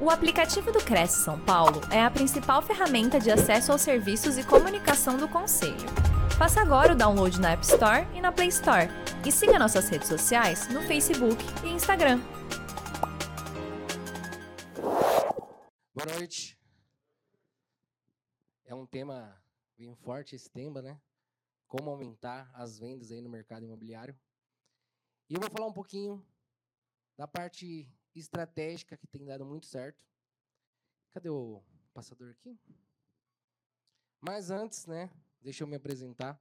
O aplicativo do Cresce São Paulo é a principal ferramenta de acesso aos serviços e comunicação do Conselho. Faça agora o download na App Store e na Play Store. E siga nossas redes sociais no Facebook e Instagram. Boa noite. É um tema bem forte esse tema, né? Como aumentar as vendas aí no mercado imobiliário. E eu vou falar um pouquinho da parte estratégica que tem dado muito certo. Cadê o passador aqui? Mas antes, né, deixa eu me apresentar.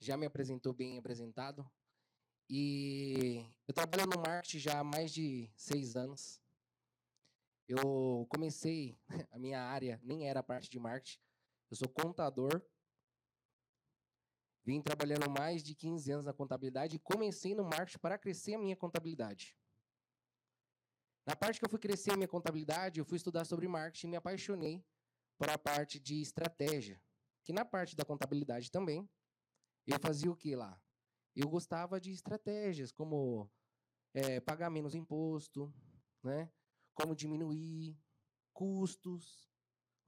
Já me apresentou bem apresentado. E eu trabalho no marketing já há mais de seis anos. Eu comecei, a minha área nem era parte de marketing. Eu sou contador. Vim trabalhando mais de 15 anos na contabilidade e comecei no marketing para crescer a minha contabilidade. Na parte que eu fui crescer a minha contabilidade, eu fui estudar sobre marketing e me apaixonei por a parte de estratégia. Que na parte da contabilidade também, eu fazia o que lá? Eu gostava de estratégias, como é, pagar menos imposto, né? como diminuir custos,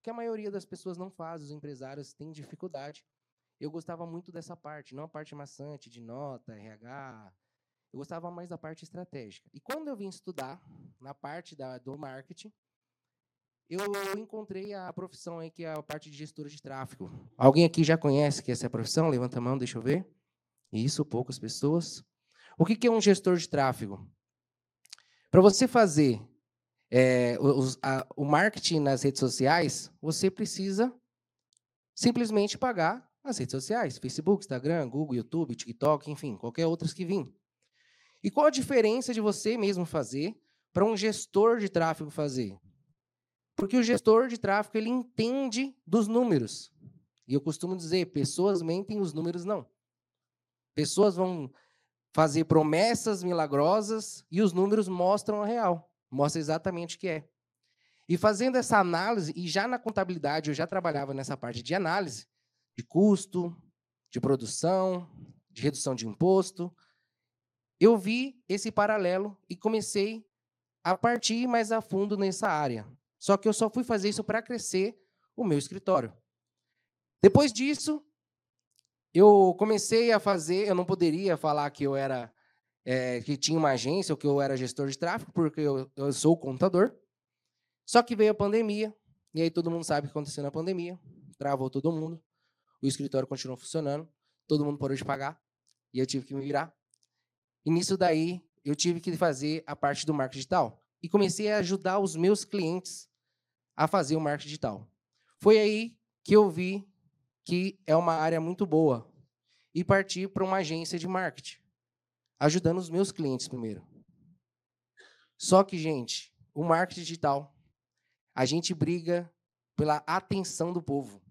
que a maioria das pessoas não faz, os empresários têm dificuldade. Eu gostava muito dessa parte, não a parte maçante de nota, RH, eu gostava mais da parte estratégica. E quando eu vim estudar na parte da, do marketing, eu encontrei a profissão aí que é a parte de gestor de tráfego. Alguém aqui já conhece que essa é a profissão? Levanta a mão, deixa eu ver. Isso, poucas pessoas. O que é um gestor de tráfego? Para você fazer é, a, o marketing nas redes sociais, você precisa simplesmente pagar as redes sociais, Facebook, Instagram, Google, YouTube, TikTok, enfim, qualquer outras que vim. E qual a diferença de você mesmo fazer para um gestor de tráfego fazer? Porque o gestor de tráfego ele entende dos números. E eu costumo dizer, pessoas mentem, os números não. Pessoas vão fazer promessas milagrosas e os números mostram a real, mostra exatamente o que é. E fazendo essa análise, e já na contabilidade eu já trabalhava nessa parte de análise, de custo, de produção, de redução de imposto, eu vi esse paralelo e comecei a partir mais a fundo nessa área. Só que eu só fui fazer isso para crescer o meu escritório. Depois disso, eu comecei a fazer. Eu não poderia falar que eu era é, que tinha uma agência ou que eu era gestor de tráfego, porque eu, eu sou contador. Só que veio a pandemia, e aí todo mundo sabe o que aconteceu na pandemia. Travou todo mundo. O escritório continuou funcionando, todo mundo parou de pagar, e eu tive que me virar. E nisso daí, eu tive que fazer a parte do marketing digital. E comecei a ajudar os meus clientes a fazer o marketing digital. Foi aí que eu vi que é uma área muito boa e parti para uma agência de marketing, ajudando os meus clientes primeiro. Só que, gente, o marketing digital, a gente briga pela atenção do povo.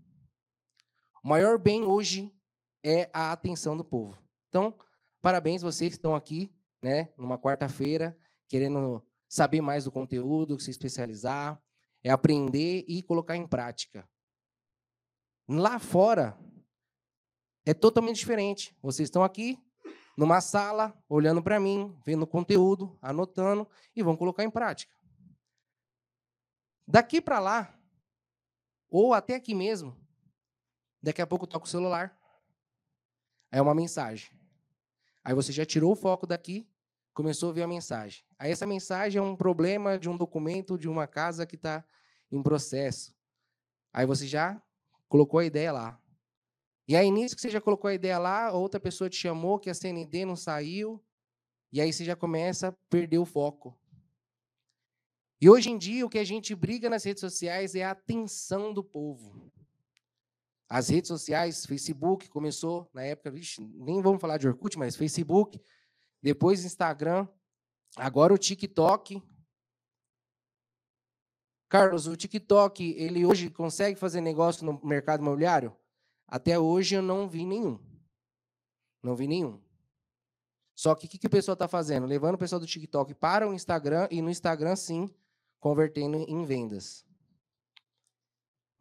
O maior bem hoje é a atenção do povo. Então, Parabéns vocês que estão aqui, né, numa quarta-feira, querendo saber mais do conteúdo, se especializar, é aprender e colocar em prática. Lá fora é totalmente diferente. Vocês estão aqui numa sala, olhando para mim, vendo o conteúdo, anotando e vão colocar em prática. Daqui para lá, ou até aqui mesmo, daqui a pouco toca o celular. É uma mensagem. Aí você já tirou o foco daqui, começou a ver a mensagem. Aí essa mensagem é um problema de um documento de uma casa que está em processo. Aí você já colocou a ideia lá. E aí, nisso que você já colocou a ideia lá, outra pessoa te chamou que a CND não saiu, e aí você já começa a perder o foco. E hoje em dia, o que a gente briga nas redes sociais é a atenção do povo. As redes sociais, Facebook começou na época, vixe, nem vamos falar de Orkut, mas Facebook, depois Instagram, agora o TikTok. Carlos, o TikTok, ele hoje consegue fazer negócio no mercado imobiliário? Até hoje eu não vi nenhum. Não vi nenhum. Só que o que, que o pessoal está fazendo? Levando o pessoal do TikTok para o Instagram e no Instagram, sim, convertendo em vendas.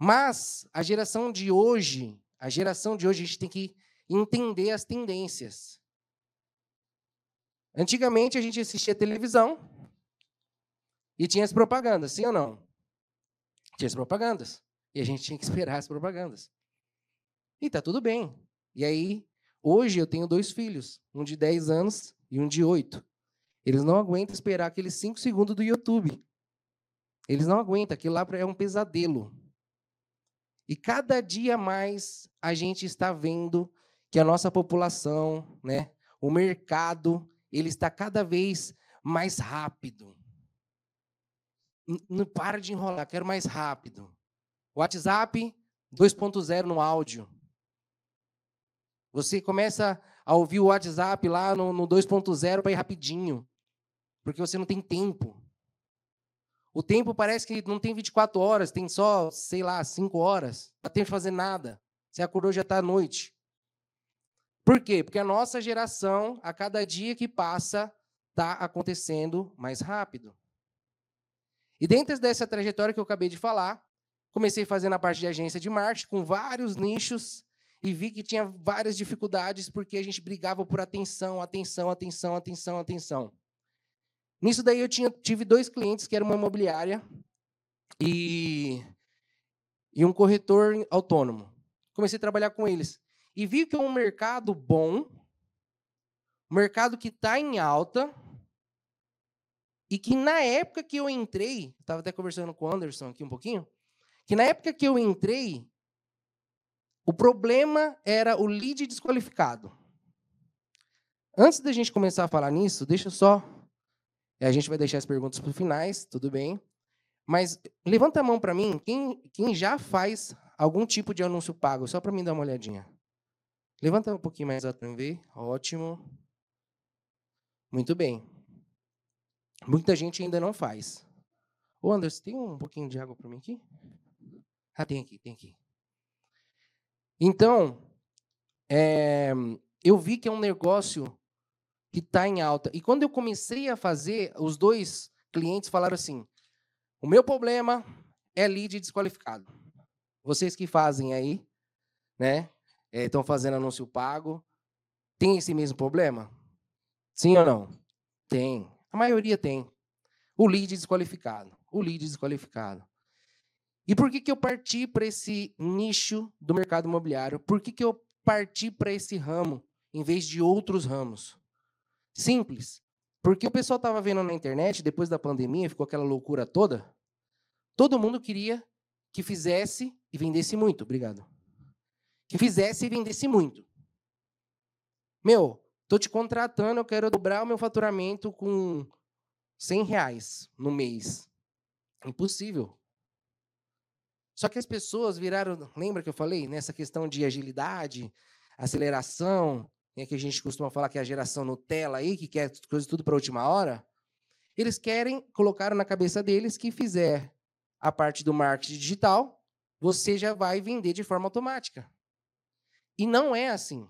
Mas a geração de hoje, a geração de hoje, a gente tem que entender as tendências. Antigamente a gente assistia televisão E tinha as propagandas, sim ou não? Tinha as propagandas. E a gente tinha que esperar as propagandas. E tá tudo bem. E aí, hoje eu tenho dois filhos, um de 10 anos e um de 8. Eles não aguentam esperar aqueles 5 segundos do YouTube. Eles não aguentam, aquilo lá é um pesadelo. E cada dia mais a gente está vendo que a nossa população, né, o mercado, ele está cada vez mais rápido. Não para de enrolar, quero mais rápido. WhatsApp 2.0 no áudio. Você começa a ouvir o WhatsApp lá no, no 2.0 para ir rapidinho, porque você não tem tempo. O tempo parece que não tem 24 horas, tem só, sei lá, 5 horas. Não tem que fazer nada. Você acordou já está à noite. Por quê? Porque a nossa geração, a cada dia que passa, está acontecendo mais rápido. E dentro dessa trajetória que eu acabei de falar, comecei fazendo a parte de agência de marketing, com vários nichos, e vi que tinha várias dificuldades, porque a gente brigava por atenção, atenção, atenção, atenção, atenção. Nisso daí eu tinha, tive dois clientes que eram uma imobiliária e, e um corretor autônomo. Comecei a trabalhar com eles. E vi que é um mercado bom, um mercado que está em alta, e que na época que eu entrei, estava até conversando com o Anderson aqui um pouquinho, que na época que eu entrei, o problema era o lead desqualificado. Antes da gente começar a falar nisso, deixa só. A gente vai deixar as perguntas para os finais, tudo bem. Mas levanta a mão para mim, quem, quem já faz algum tipo de anúncio pago, só para mim dar uma olhadinha. Levanta um pouquinho mais para ver. Ótimo. Muito bem. Muita gente ainda não faz. Ô, Anderson, tem um pouquinho de água para mim aqui? Ah, tem aqui, tem aqui. Então, é, eu vi que é um negócio que está em alta. E quando eu comecei a fazer, os dois clientes falaram assim: o meu problema é lead desqualificado. Vocês que fazem aí, né? Estão é, fazendo anúncio pago. Tem esse mesmo problema? Sim ou não? Tem. A maioria tem. O lead desqualificado. O lead desqualificado. E por que, que eu parti para esse nicho do mercado imobiliário? Por que, que eu parti para esse ramo em vez de outros ramos? Simples. Porque o pessoal estava vendo na internet, depois da pandemia, ficou aquela loucura toda. Todo mundo queria que fizesse e vendesse muito. Obrigado. Que fizesse e vendesse muito. Meu, tô te contratando, eu quero dobrar o meu faturamento com 100 reais no mês. Impossível. Só que as pessoas viraram, lembra que eu falei nessa questão de agilidade, aceleração, né, que a gente costuma falar que é a geração Nutella aí, que quer coisas tudo para a última hora? Eles querem, colocar na cabeça deles que fizer a parte do marketing digital, você já vai vender de forma automática. E não é assim.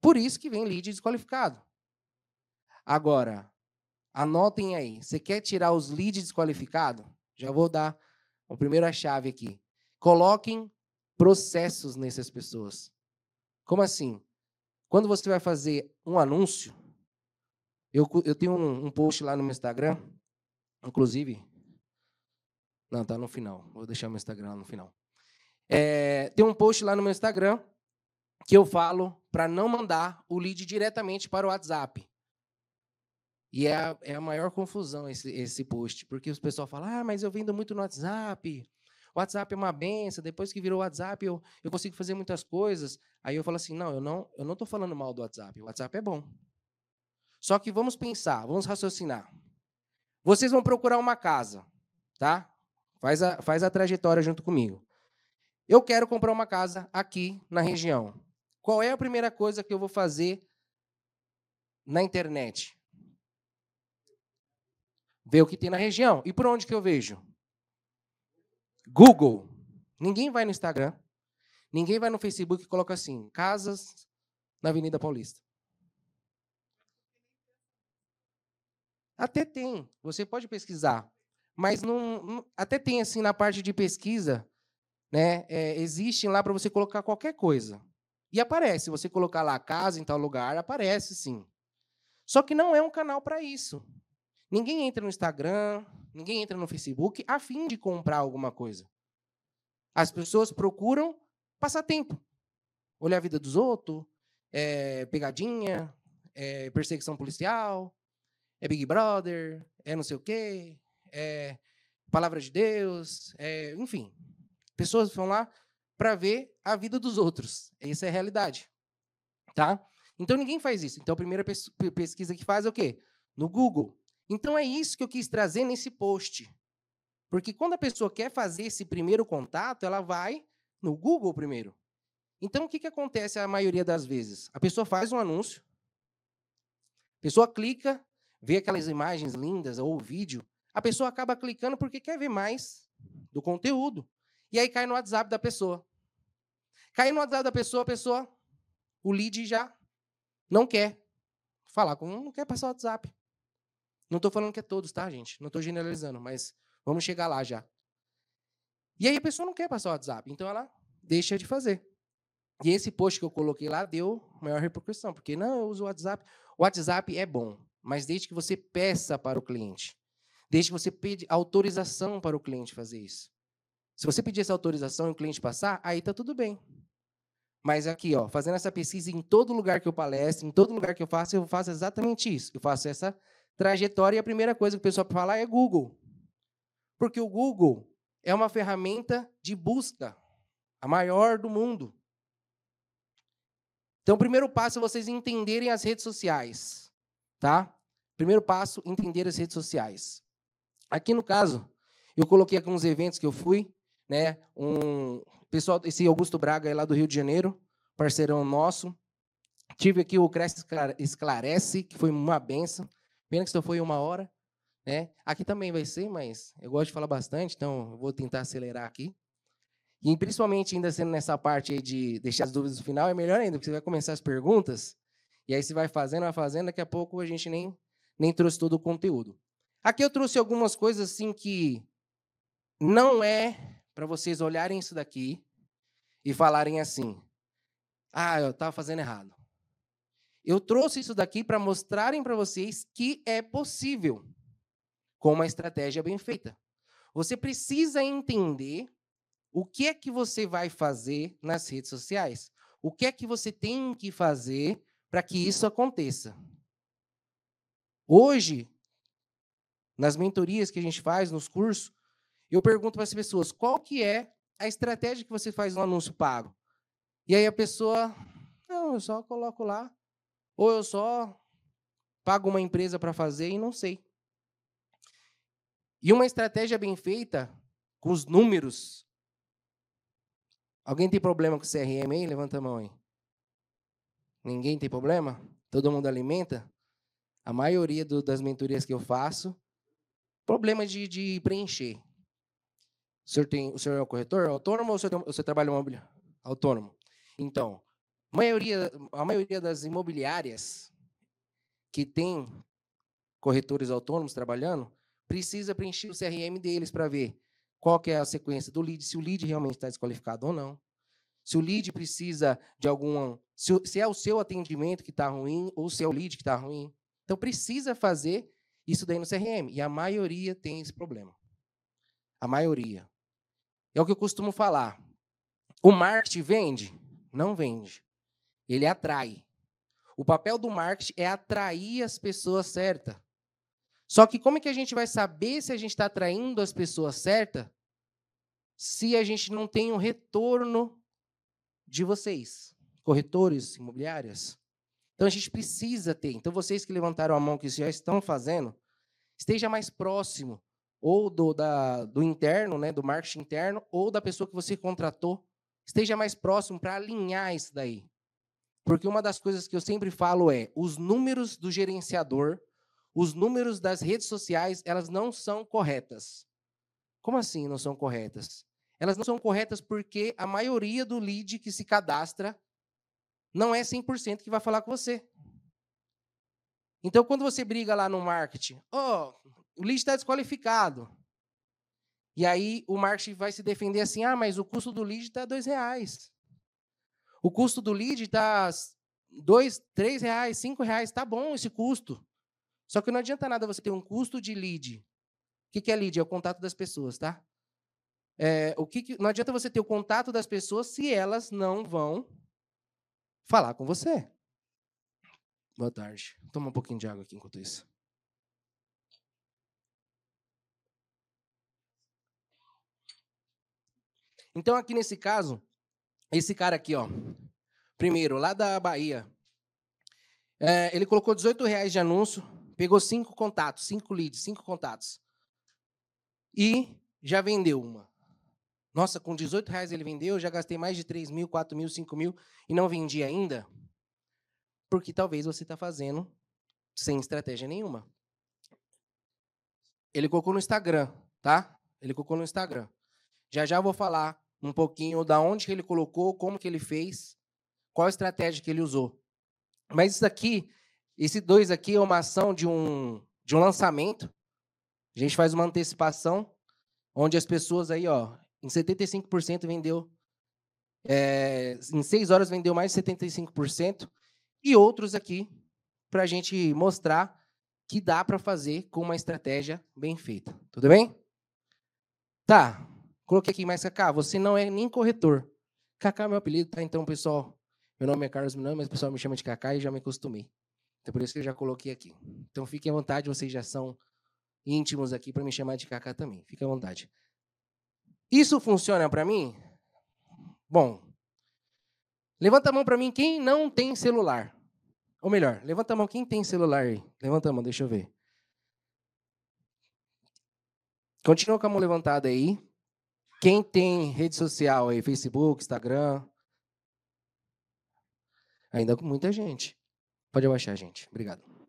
Por isso que vem lead desqualificado. Agora, anotem aí, você quer tirar os leads desqualificados? Já vou dar a primeira chave aqui. Coloquem processos nessas pessoas. Como assim? Quando você vai fazer um anúncio, eu, eu tenho um, um post lá no meu Instagram, inclusive. Não, tá no final. Vou deixar meu Instagram lá no final. É, tem um post lá no meu Instagram que eu falo para não mandar o lead diretamente para o WhatsApp. E é a, é a maior confusão esse, esse post, porque os pessoal falam, ah, mas eu vendo muito no WhatsApp, WhatsApp é uma benção, depois que virou WhatsApp eu, eu consigo fazer muitas coisas. Aí eu falo assim, não, eu não eu não estou falando mal do WhatsApp, o WhatsApp é bom. Só que vamos pensar, vamos raciocinar. Vocês vão procurar uma casa, tá? Faz a, faz a trajetória junto comigo. Eu quero comprar uma casa aqui na região. Qual é a primeira coisa que eu vou fazer na internet? ver o que tem na região. E por onde que eu vejo? Google. Ninguém vai no Instagram, ninguém vai no Facebook e coloca assim: casas na Avenida Paulista. Até tem, você pode pesquisar, mas não, não até tem assim na parte de pesquisa, né? É, existe lá para você colocar qualquer coisa e aparece. Você colocar lá casa em tal lugar, aparece sim. Só que não é um canal para isso. Ninguém entra no Instagram, ninguém entra no Facebook a fim de comprar alguma coisa. As pessoas procuram passar tempo. Olhar a vida dos outros, é, pegadinha, é, perseguição policial, é Big Brother, é não sei o quê, é palavra de Deus, é, enfim. Pessoas vão lá para ver a vida dos outros. Essa é a realidade. Tá? Então ninguém faz isso. Então a primeira pesquisa que faz é o quê? No Google. Então é isso que eu quis trazer nesse post. Porque quando a pessoa quer fazer esse primeiro contato, ela vai no Google primeiro. Então o que, que acontece a maioria das vezes? A pessoa faz um anúncio, a pessoa clica, vê aquelas imagens lindas ou vídeo, a pessoa acaba clicando porque quer ver mais do conteúdo. E aí cai no WhatsApp da pessoa. Cai no WhatsApp da pessoa, a pessoa, o lead já não quer falar com, não quer passar o WhatsApp. Não estou falando que é todos, tá, gente? Não estou generalizando, mas vamos chegar lá já. E aí a pessoa não quer passar o WhatsApp, então ela deixa de fazer. E esse post que eu coloquei lá deu maior repercussão, porque não, eu uso o WhatsApp. O WhatsApp é bom, mas desde que você peça para o cliente, desde que você pede autorização para o cliente fazer isso. Se você pedir essa autorização e o cliente passar, aí tá tudo bem. Mas aqui, ó, fazendo essa pesquisa em todo lugar que eu palestro, em todo lugar que eu faço, eu faço exatamente isso. Eu faço essa trajetória e a primeira coisa que o pessoal fala é Google. Porque o Google é uma ferramenta de busca, a maior do mundo. Então, o primeiro passo é vocês entenderem as redes sociais, tá? Primeiro passo, entender as redes sociais. Aqui no caso, eu coloquei alguns eventos que eu fui, né? Um pessoal, esse Augusto Braga é lá do Rio de Janeiro, parceirão nosso. Tive aqui o Cresce Esclarece, que foi uma benção. Pena que só foi uma hora. Né? Aqui também vai ser, mas eu gosto de falar bastante, então eu vou tentar acelerar aqui. E principalmente ainda sendo nessa parte de deixar as dúvidas no final, é melhor ainda, porque você vai começar as perguntas, e aí você vai fazendo, vai fazendo, daqui a pouco a gente nem, nem trouxe todo o conteúdo. Aqui eu trouxe algumas coisas assim que não é para vocês olharem isso daqui e falarem assim: ah, eu estava fazendo errado. Eu trouxe isso daqui para mostrarem para vocês que é possível com uma estratégia bem feita. Você precisa entender o que é que você vai fazer nas redes sociais. O que é que você tem que fazer para que isso aconteça. Hoje, nas mentorias que a gente faz, nos cursos, eu pergunto para as pessoas qual que é a estratégia que você faz no anúncio pago. E aí a pessoa, não, eu só coloco lá, ou eu só pago uma empresa para fazer e não sei. E uma estratégia bem feita, com os números. Alguém tem problema com CRM aí? Levanta a mão aí. Ninguém tem problema? Todo mundo alimenta? A maioria do, das mentorias que eu faço, problema de, de preencher. O senhor, tem, o senhor é o corretor autônomo ou o senhor, você trabalha imobiliário? Autônomo. Então, maioria, a maioria das imobiliárias que tem corretores autônomos trabalhando, precisa preencher o CRM deles para ver qual que é a sequência do lead, se o lead realmente está desqualificado ou não. Se o lead precisa de alguma. Se, se é o seu atendimento que está ruim ou se é o lead que está ruim. Então precisa fazer isso daí no CRM. E a maioria tem esse problema. A maioria. É o que eu costumo falar. O marketing vende? Não vende. Ele atrai. O papel do marketing é atrair as pessoas certas. Só que como é que a gente vai saber se a gente está atraindo as pessoas certas se a gente não tem um retorno de vocês, corretores imobiliários? Então a gente precisa ter. Então vocês que levantaram a mão que já estão fazendo, esteja mais próximo ou do, da, do interno, né, do marketing interno, ou da pessoa que você contratou, esteja mais próximo para alinhar isso daí. Porque uma das coisas que eu sempre falo é, os números do gerenciador, os números das redes sociais, elas não são corretas. Como assim não são corretas? Elas não são corretas porque a maioria do lead que se cadastra não é 100% que vai falar com você. Então, quando você briga lá no marketing, oh, o lead está desqualificado. E aí o marketing vai se defender assim: ah, mas o custo do lead está dois reais. O custo do lead está dois, três reais, cinco reais, está bom esse custo. Só que não adianta nada você ter um custo de lead O que é lead? É o contato das pessoas, tá? É, o que, que não adianta você ter o contato das pessoas se elas não vão falar com você. Boa tarde. Toma um pouquinho de água aqui enquanto isso. Então, aqui nesse caso, esse cara aqui, ó, primeiro, lá da Bahia, é, ele colocou 18 reais de anúncio, pegou cinco contatos, cinco leads, cinco contatos. E já vendeu uma. Nossa, com 18 reais ele vendeu, eu já gastei mais de 3 mil, 4 mil, 5 mil e não vendi ainda. Porque talvez você está fazendo sem estratégia nenhuma. Ele colocou no Instagram, tá? Ele colocou no Instagram. Já já vou falar um pouquinho da onde que ele colocou, como que ele fez, qual estratégia que ele usou. Mas isso aqui, esse dois aqui é uma ação de um, de um lançamento. A gente faz uma antecipação, onde as pessoas aí, ó, em 75% vendeu, é, em seis horas vendeu mais de 75%, e outros aqui para a gente mostrar que dá para fazer com uma estratégia bem feita. Tudo bem? Tá. Coloquei aqui, mas Kaká, você não é nem corretor. Kaká é meu apelido, tá? Então, pessoal, meu nome é Carlos Minão, mas o pessoal me chama de Kaká e já me acostumei. Então, por isso que eu já coloquei aqui. Então, fiquem à vontade, vocês já são íntimos aqui para me chamar de Kaká também. Fique à vontade. Isso funciona para mim? Bom, levanta a mão para mim quem não tem celular. Ou melhor, levanta a mão quem tem celular aí. Levanta a mão, deixa eu ver. Continua com a mão levantada aí. Quem tem rede social aí, Facebook, Instagram? Ainda com muita gente. Pode abaixar, gente. Obrigado. O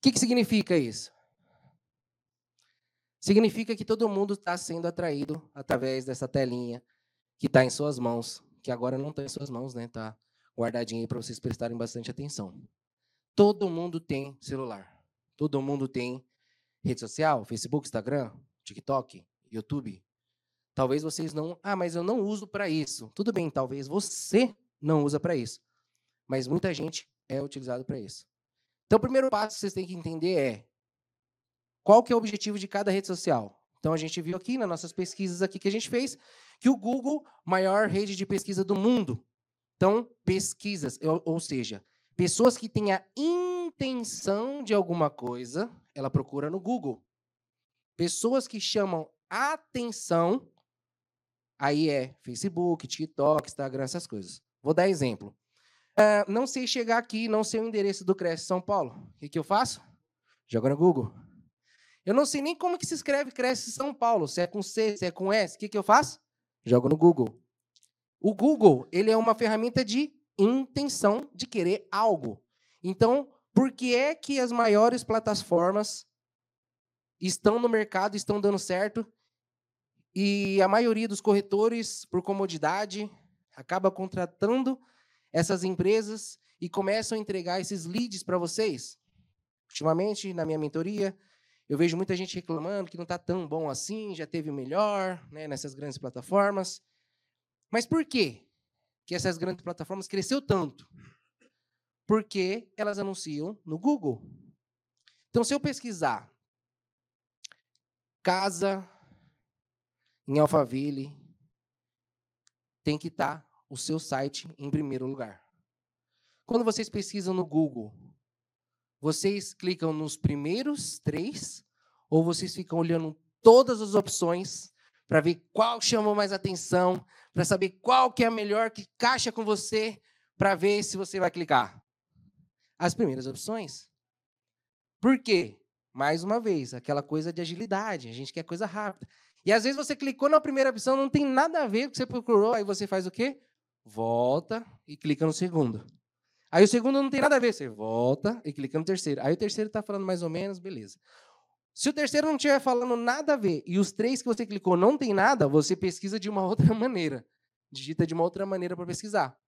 que, que significa isso? Significa que todo mundo está sendo atraído através dessa telinha que está em suas mãos, que agora não está em suas mãos, né? Está guardadinho aí para vocês prestarem bastante atenção. Todo mundo tem celular. Todo mundo tem rede social, Facebook, Instagram, TikTok, YouTube, Talvez vocês não. Ah, mas eu não uso para isso. Tudo bem, talvez você não usa para isso. Mas muita gente é utilizado para isso. Então, o primeiro passo que vocês têm que entender é qual que é o objetivo de cada rede social. Então, a gente viu aqui nas nossas pesquisas aqui que a gente fez que o Google, maior rede de pesquisa do mundo. Então, pesquisas, ou seja, pessoas que têm a intenção de alguma coisa, ela procura no Google. Pessoas que chamam atenção Aí é Facebook, TikTok, Instagram, essas coisas. Vou dar exemplo. Uh, não sei chegar aqui, não sei o endereço do Cresce São Paulo. O que, que eu faço? Jogo no Google. Eu não sei nem como que se escreve Cresce São Paulo, se é com C, se é com S. O que, que eu faço? Jogo no Google. O Google, ele é uma ferramenta de intenção de querer algo. Então, por que é que as maiores plataformas estão no mercado, estão dando certo e a maioria dos corretores, por comodidade, acaba contratando essas empresas e começam a entregar esses leads para vocês. Ultimamente, na minha mentoria, eu vejo muita gente reclamando que não está tão bom assim, já teve o melhor né, nessas grandes plataformas. Mas por quê que essas grandes plataformas cresceu tanto? Porque elas anunciam no Google. Então, se eu pesquisar casa em Alphaville, tem que estar tá o seu site em primeiro lugar. Quando vocês pesquisam no Google, vocês clicam nos primeiros três ou vocês ficam olhando todas as opções para ver qual chamou mais atenção, para saber qual que é a melhor que caixa com você, para ver se você vai clicar? As primeiras opções. Por quê? Mais uma vez, aquela coisa de agilidade, a gente quer coisa rápida. E às vezes você clicou na primeira opção, não tem nada a ver com o que você procurou, aí você faz o quê? Volta e clica no segundo. Aí o segundo não tem nada a ver, você volta e clica no terceiro. Aí o terceiro está falando mais ou menos, beleza. Se o terceiro não estiver falando nada a ver e os três que você clicou não tem nada, você pesquisa de uma outra maneira. Digita de uma outra maneira para pesquisar.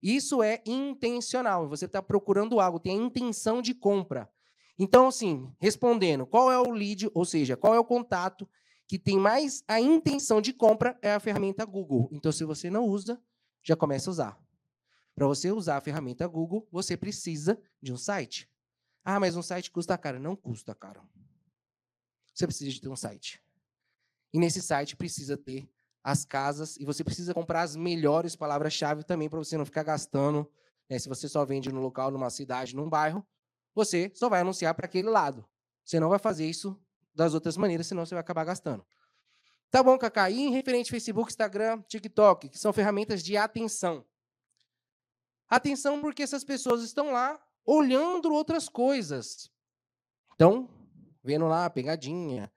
Isso é intencional. Você está procurando algo, tem a intenção de compra. Então, assim, respondendo, qual é o lead, ou seja, qual é o contato que tem mais a intenção de compra é a ferramenta Google. Então, se você não usa, já começa a usar. Para você usar a ferramenta Google, você precisa de um site. Ah, mas um site custa caro. Não custa caro. você precisa de ter um site. E nesse site precisa ter as casas e você precisa comprar as melhores palavras-chave também para você não ficar gastando. Né? Se você só vende no local, numa cidade, num bairro, você só vai anunciar para aquele lado. Você não vai fazer isso das outras maneiras, senão você vai acabar gastando. Tá bom, Cacá. E em referente Facebook, Instagram, TikTok, que são ferramentas de atenção. Atenção porque essas pessoas estão lá olhando outras coisas. Então, vendo lá pegadinha,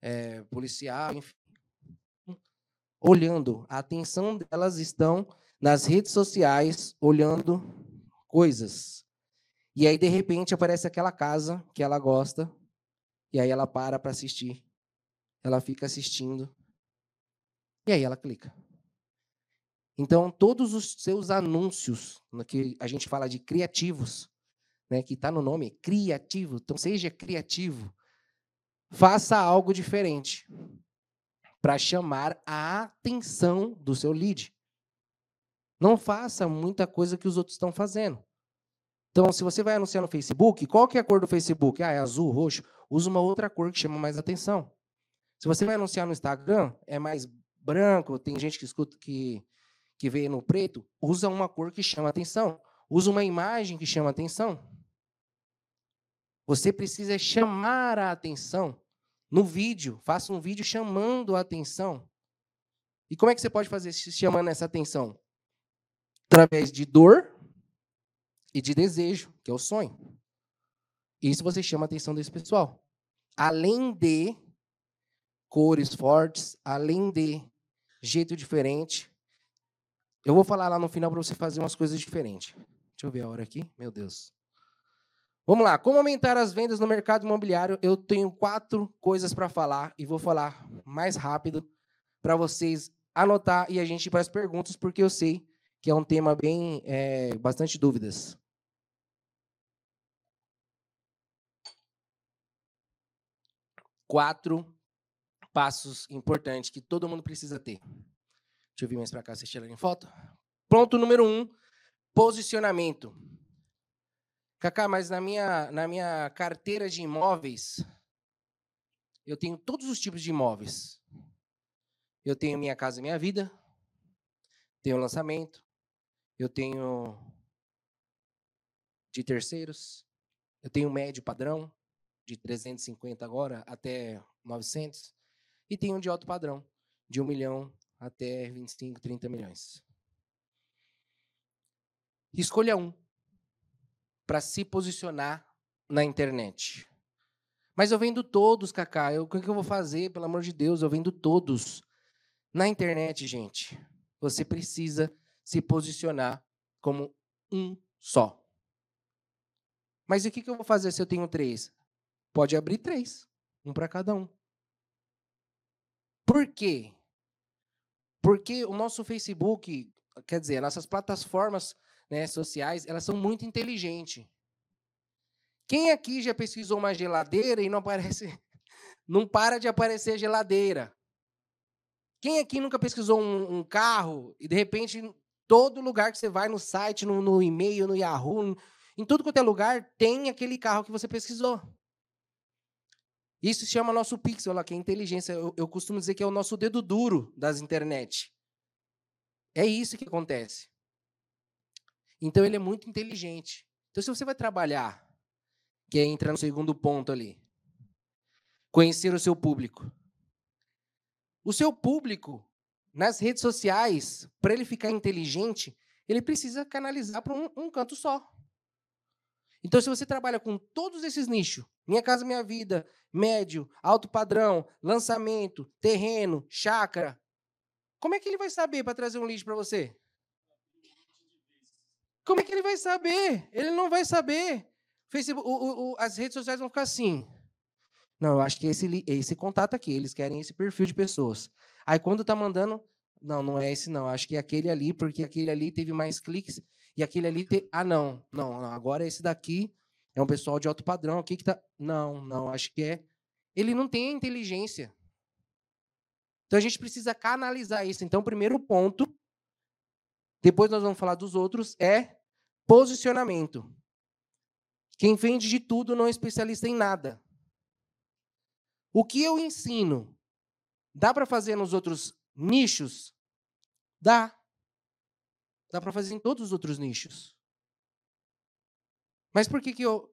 é, policial, enfim. Olhando. A atenção delas estão nas redes sociais, olhando coisas. E aí, de repente, aparece aquela casa que ela gosta, e aí ela para para assistir. Ela fica assistindo. E aí ela clica. Então, todos os seus anúncios, que a gente fala de criativos, né, que está no nome, criativo. Então, seja criativo. Faça algo diferente para chamar a atenção do seu lead. Não faça muita coisa que os outros estão fazendo. Então, se você vai anunciar no Facebook, qual que é a cor do Facebook? Ah, é azul, roxo. Usa uma outra cor que chama mais atenção. Se você vai anunciar no Instagram, é mais branco, tem gente que escuta que, que vê no preto, usa uma cor que chama atenção. Usa uma imagem que chama atenção. Você precisa chamar a atenção no vídeo. Faça um vídeo chamando a atenção. E como é que você pode fazer chamando essa atenção? Através de dor e de desejo, que é o sonho. Isso você chama a atenção desse pessoal. Além de cores fortes, além de jeito diferente. Eu vou falar lá no final para você fazer umas coisas diferentes. Deixa eu ver a hora aqui. Meu Deus. Vamos lá. Como aumentar as vendas no mercado imobiliário? Eu tenho quatro coisas para falar e vou falar mais rápido para vocês anotar e a gente ir para as perguntas, porque eu sei que é um tema bem é, bastante dúvidas. Quatro passos importantes que todo mundo precisa ter. Deixa eu vir mais para cá, ela em foto. Ponto número um: posicionamento. Cacá, mas na minha, na minha carteira de imóveis, eu tenho todos os tipos de imóveis. Eu tenho Minha Casa Minha Vida, tenho lançamento, eu tenho de terceiros, eu tenho médio padrão, de 350 agora até 900, e tenho de alto padrão, de 1 milhão até 25, 30 milhões. Escolha um para se posicionar na internet. Mas eu vendo todos, Cacá. Eu, o que eu vou fazer? Pelo amor de Deus, eu vendo todos. Na internet, gente, você precisa se posicionar como um só. Mas o que eu vou fazer se eu tenho três? Pode abrir três, um para cada um. Por quê? Porque o nosso Facebook, quer dizer, nossas plataformas né, sociais, elas são muito inteligentes. Quem aqui já pesquisou uma geladeira e não aparece, não para de aparecer geladeira? Quem aqui nunca pesquisou um, um carro e de repente todo lugar que você vai no site, no, no e-mail, no Yahoo, em tudo quanto é lugar tem aquele carro que você pesquisou. Isso se chama nosso pixel que é inteligência. Eu, eu costumo dizer que é o nosso dedo duro das internet. É isso que acontece. Então ele é muito inteligente. Então se você vai trabalhar, que é entrar no segundo ponto ali, conhecer o seu público. O seu público nas redes sociais, para ele ficar inteligente, ele precisa canalizar para um, um canto só. Então, se você trabalha com todos esses nichos, Minha Casa Minha Vida, médio, alto padrão, lançamento, terreno, chácara, como é que ele vai saber para trazer um lead para você? Como é que ele vai saber? Ele não vai saber. Facebook, o, o, as redes sociais vão ficar assim. Não, eu acho que esse, esse contato aqui, eles querem esse perfil de pessoas. Aí quando tá mandando, não, não é esse não, acho que é aquele ali, porque aquele ali teve mais cliques e aquele ali ah não, não, não, agora esse daqui é um pessoal de alto padrão, aqui que tá, não, não, acho que é. Ele não tem inteligência. Então a gente precisa canalizar isso. Então, o primeiro ponto depois nós vamos falar dos outros, é posicionamento. Quem vende de tudo não é especialista em nada. O que eu ensino, dá para fazer nos outros nichos? Dá. Dá para fazer em todos os outros nichos. Mas por que, que eu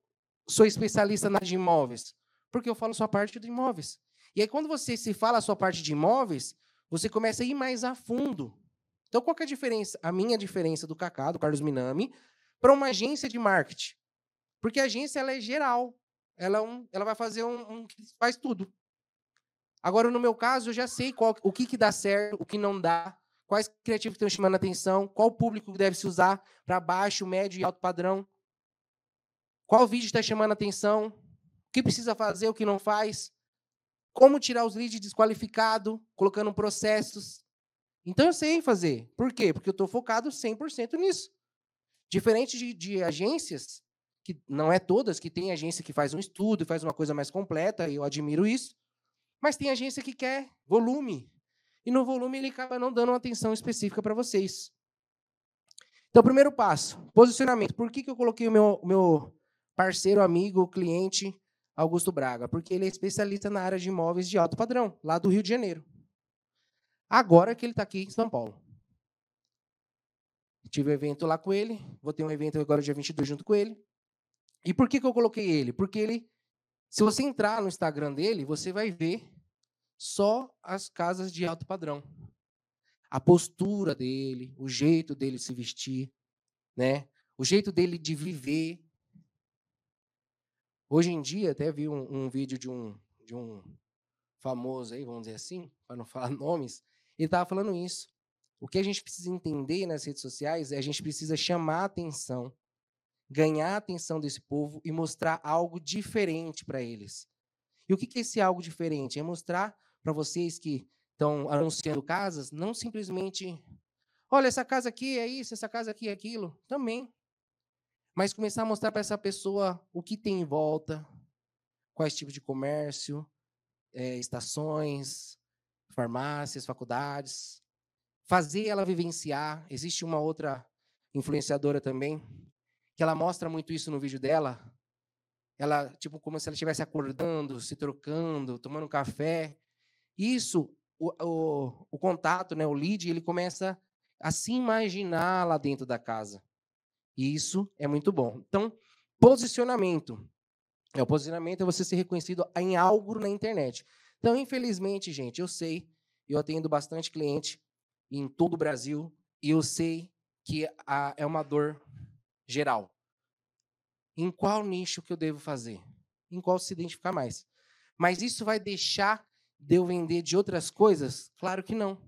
sou especialista na de imóveis? Porque eu falo sua parte de imóveis. E aí, quando você se fala a sua parte de imóveis, você começa a ir mais a fundo. Então, qual é a diferença? A minha diferença do Kaká, do Carlos Minami, para uma agência de marketing. Porque a agência ela é geral. Ela, é um, ela vai fazer um, um, faz tudo. Agora, no meu caso, eu já sei qual, o que, que dá certo, o que não dá, quais criativos estão chamando a atenção, qual público deve se usar para baixo, médio e alto padrão. Qual vídeo está chamando atenção, o que precisa fazer, o que não faz. Como tirar os leads desqualificados, colocando processos. Então eu sei fazer. Por quê? Porque eu estou focado 100% nisso. Diferente de, de, agências, que não é todas, que tem agência que faz um estudo, faz uma coisa mais completa, e eu admiro isso. Mas tem agência que quer volume. E no volume ele acaba não dando uma atenção específica para vocês. Então, primeiro passo, posicionamento. Por que, que eu coloquei o meu, meu parceiro, amigo, cliente, Augusto Braga? Porque ele é especialista na área de imóveis de alto padrão, lá do Rio de Janeiro. Agora que ele está aqui em São Paulo. Tive um evento lá com ele, vou ter um evento agora dia 22 junto com ele. E por que, que eu coloquei ele? Porque ele, se você entrar no Instagram dele, você vai ver só as casas de alto padrão. A postura dele, o jeito dele se vestir, né? O jeito dele de viver. Hoje em dia, até vi um, um vídeo de um, de um famoso aí, vamos dizer assim, para não falar nomes, ele estava falando isso. O que a gente precisa entender nas redes sociais é a gente precisa chamar a atenção, ganhar a atenção desse povo e mostrar algo diferente para eles. E o que é esse algo diferente? É mostrar para vocês que estão anunciando casas, não simplesmente, olha, essa casa aqui é isso, essa casa aqui é aquilo, também. Mas começar a mostrar para essa pessoa o que tem em volta, quais tipos de comércio, é, estações, farmácias, faculdades, fazer ela vivenciar. Existe uma outra influenciadora também, que ela mostra muito isso no vídeo dela. Ela, tipo, como se ela estivesse acordando, se trocando, tomando café. Isso, o, o, o contato, né, o lead, ele começa a se imaginar lá dentro da casa. E isso é muito bom. Então, posicionamento. É, o posicionamento é você ser reconhecido em algo na internet. Então, infelizmente, gente, eu sei, eu atendo bastante cliente em todo o Brasil, e eu sei que a, é uma dor geral. Em qual nicho que eu devo fazer? Em qual se identificar mais? Mas isso vai deixar de eu vender de outras coisas? Claro que não.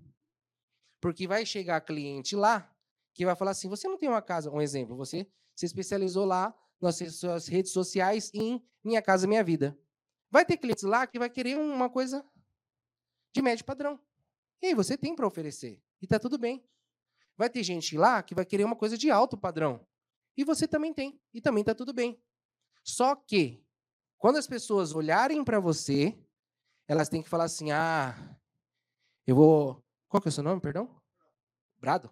Porque vai chegar cliente lá que vai falar assim: você não tem uma casa, um exemplo, você se especializou lá nas suas redes sociais em Minha Casa Minha Vida. Vai ter clientes lá que vai querer uma coisa de médio padrão. E aí, você tem para oferecer. E está tudo bem. Vai ter gente lá que vai querer uma coisa de alto padrão. E você também tem. E também está tudo bem. Só que, quando as pessoas olharem para você, elas têm que falar assim: ah, eu vou. Qual que é o seu nome, perdão? Brado?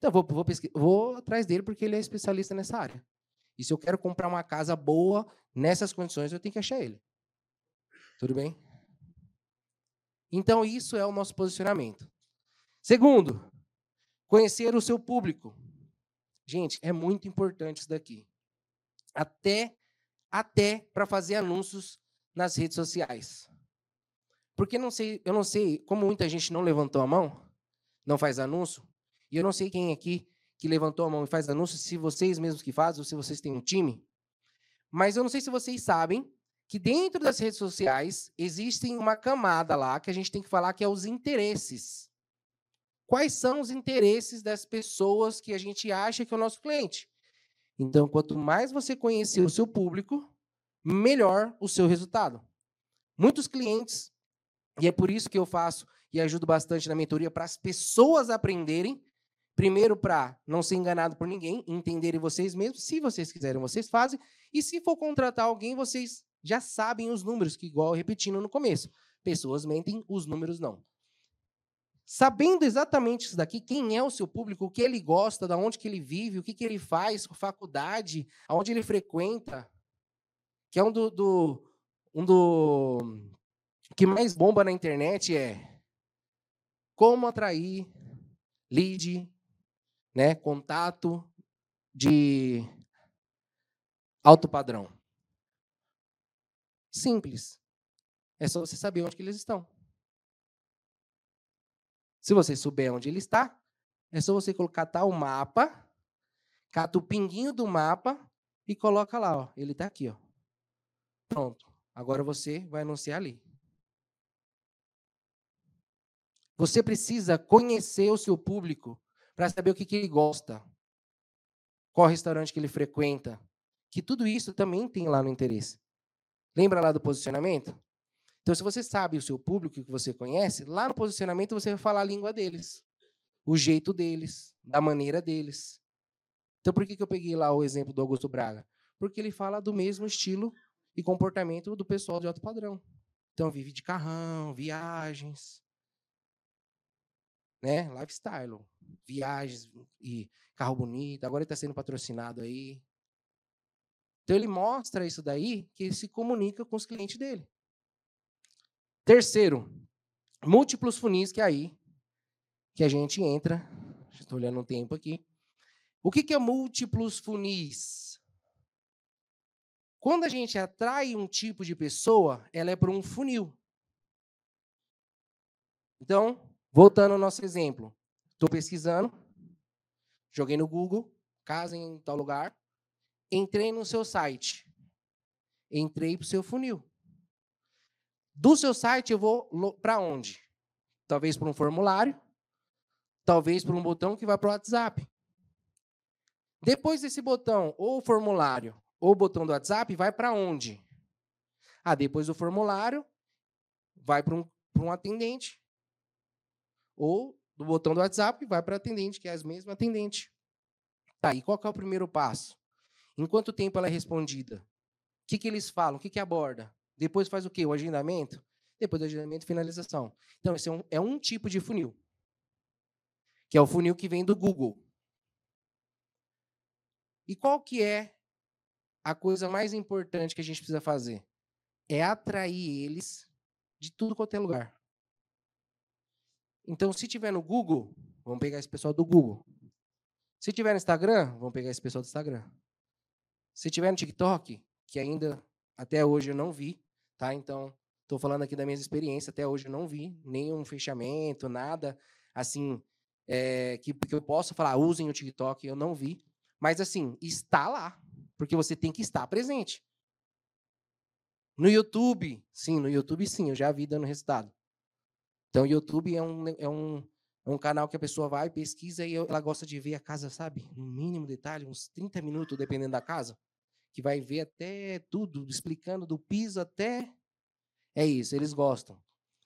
Então, vou, vou, vou atrás dele porque ele é especialista nessa área. E se eu quero comprar uma casa boa, nessas condições, eu tenho que achar ele. Tudo bem? Então, isso é o nosso posicionamento. Segundo, conhecer o seu público. Gente, é muito importante isso daqui. Até até para fazer anúncios nas redes sociais. Porque não sei, eu não sei, como muita gente não levantou a mão, não faz anúncio, e eu não sei quem aqui que levantou a mão e faz anúncio, se vocês mesmos que fazem ou se vocês têm um time. Mas eu não sei se vocês sabem que dentro das redes sociais existem uma camada lá que a gente tem que falar que é os interesses quais são os interesses das pessoas que a gente acha que é o nosso cliente. Então, quanto mais você conhecer o seu público, melhor o seu resultado. Muitos clientes, e é por isso que eu faço e ajudo bastante na mentoria para as pessoas aprenderem, primeiro para não ser enganado por ninguém, entenderem vocês mesmos, se vocês quiserem, vocês fazem, e se for contratar alguém, vocês já sabem os números, que igual repetindo no começo. Pessoas mentem, os números não. Sabendo exatamente isso daqui, quem é o seu público, o que ele gosta, da onde que ele vive, o que, que ele faz, faculdade, aonde ele frequenta, que é um do, do um do que mais bomba na internet é como atrair lead, né, contato de alto padrão. Simples. É só você saber onde que eles estão. Se você souber onde ele está, é só você colocar tá, o mapa, cata o pinguinho do mapa e coloca lá, ó. Ele está aqui, ó. Pronto. Agora você vai anunciar ali. Você precisa conhecer o seu público para saber o que, que ele gosta, qual restaurante que ele frequenta, que tudo isso também tem lá no interesse. Lembra lá do posicionamento? Então, se você sabe o seu público que você conhece, lá no posicionamento você vai falar a língua deles, o jeito deles, da maneira deles. Então, por que, que eu peguei lá o exemplo do Augusto Braga? Porque ele fala do mesmo estilo e comportamento do pessoal de alto padrão. Então, vive de carrão, viagens, né? Lifestyle, viagens e carro bonito. Agora ele está sendo patrocinado aí. Então, ele mostra isso daí, que ele se comunica com os clientes dele. Terceiro, múltiplos funis, que é aí que a gente entra. Estou olhando um tempo aqui. O que, que é múltiplos funis? Quando a gente atrai um tipo de pessoa, ela é por um funil. Então, voltando ao nosso exemplo. Estou pesquisando, joguei no Google, casa em tal lugar, entrei no seu site, entrei para o seu funil. Do seu site eu vou para onde? Talvez para um formulário, talvez para um botão que vai para o WhatsApp. Depois desse botão, ou formulário, ou botão do WhatsApp, vai para onde? Ah, depois do formulário, vai para um, um atendente. Ou do botão do WhatsApp, vai para atendente, que é as mesmas atendente. Tá, e qual é o primeiro passo? Em quanto tempo ela é respondida? O que, que eles falam? O que, que aborda? Depois faz o quê? O agendamento? Depois do agendamento, finalização. Então, esse é um, é um tipo de funil. Que é o funil que vem do Google. E qual que é a coisa mais importante que a gente precisa fazer? É atrair eles de tudo quanto é lugar. Então, se tiver no Google, vamos pegar esse pessoal do Google. Se tiver no Instagram, vamos pegar esse pessoal do Instagram. Se tiver no TikTok, que ainda até hoje eu não vi, tá? Então, estou falando aqui da minha experiência, até hoje eu não vi nenhum fechamento, nada assim é, que, que eu possa falar, usem o TikTok, eu não vi. Mas assim, está lá, porque você tem que estar presente. No YouTube, sim, no YouTube sim, eu já vi dando resultado. Então, o YouTube é um, é um, é um canal que a pessoa vai, pesquisa e ela gosta de ver a casa, sabe? No mínimo detalhe, uns 30 minutos, dependendo da casa que vai ver até tudo, explicando do piso até. É isso, eles gostam.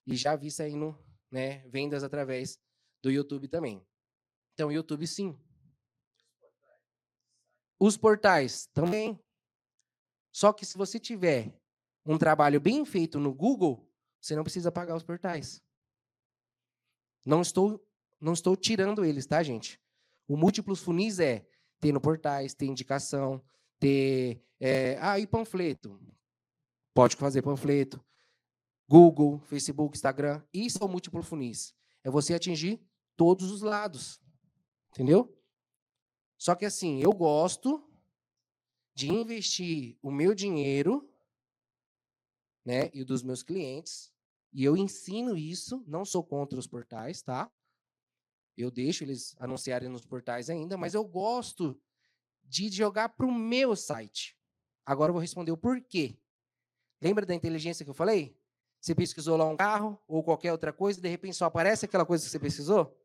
E já vi saindo né, vendas através do YouTube também. Então, YouTube sim. Os portais também. Só que se você tiver um trabalho bem feito no Google, você não precisa pagar os portais. Não estou, não estou tirando eles, tá, gente? O múltiplos funis é ter no portais, ter indicação, ter. É, ah, e panfleto. Pode fazer panfleto. Google, Facebook, Instagram. Isso é o múltiplo funis. É você atingir todos os lados. Entendeu? Só que assim, eu gosto de investir o meu dinheiro, né, e o dos meus clientes, e eu ensino isso, não sou contra os portais, tá? Eu deixo eles anunciarem nos portais ainda, mas eu gosto de jogar para o meu site. Agora eu vou responder o porquê. Lembra da inteligência que eu falei? Você pesquisou lá um carro ou qualquer outra coisa de repente só aparece aquela coisa que você pesquisou?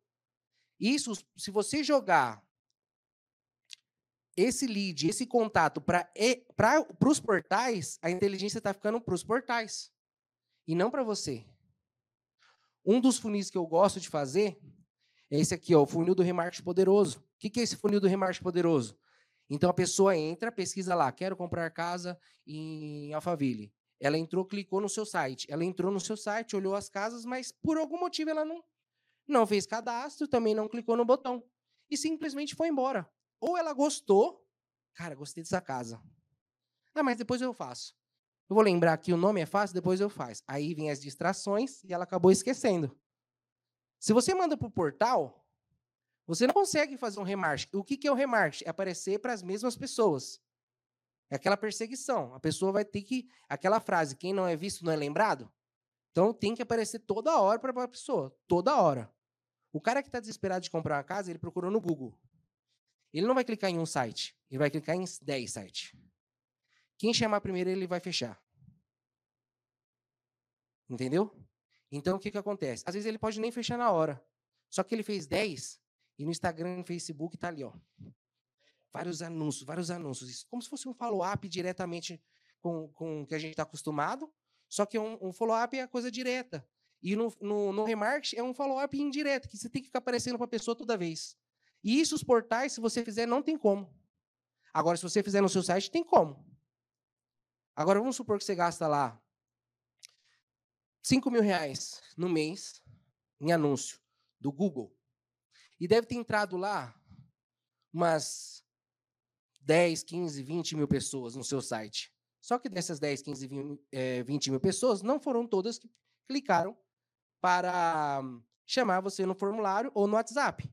Isso, se você jogar esse lead, esse contato para os portais, a inteligência está ficando para os portais e não para você. Um dos funis que eu gosto de fazer é esse aqui, ó, o funil do remarketing poderoso. O que, é esse funil do remarketing poderoso? Então a pessoa entra, pesquisa lá, quero comprar casa em Alphaville. Ela entrou, clicou no seu site. Ela entrou no seu site, olhou as casas, mas por algum motivo ela não, não fez cadastro, também não clicou no botão. E simplesmente foi embora. Ou ela gostou, cara, gostei dessa casa. Ah, mas depois eu faço. Eu vou lembrar que o nome é fácil, depois eu faço. Aí vem as distrações e ela acabou esquecendo. Se você manda para o portal, você não consegue fazer um remarketing. O que, que é o remarketing? É aparecer para as mesmas pessoas. É aquela perseguição. A pessoa vai ter que. Aquela frase, quem não é visto não é lembrado. Então tem que aparecer toda hora para a pessoa. Toda hora. O cara que está desesperado de comprar uma casa, ele procurou no Google. Ele não vai clicar em um site. Ele vai clicar em 10 sites. Quem chamar primeiro, ele vai fechar. Entendeu? Então, o que, que acontece? Às vezes ele pode nem fechar na hora. Só que ele fez 10 e no Instagram e no Facebook está ali, ó. Vários anúncios, vários anúncios. Como se fosse um follow-up diretamente com, com o que a gente está acostumado. Só que um, um follow-up é a coisa direta. E no, no, no remarketing é um follow-up indireto, que você tem que ficar aparecendo para a pessoa toda vez. E isso, os portais, se você fizer, não tem como. Agora, se você fizer no seu site, tem como. Agora, vamos supor que você gasta lá 5 mil reais no mês em anúncio do Google. E deve ter entrado lá umas 10, 15, 20 mil pessoas no seu site. Só que dessas 10, 15, 20 mil pessoas, não foram todas que clicaram para chamar você no formulário ou no WhatsApp.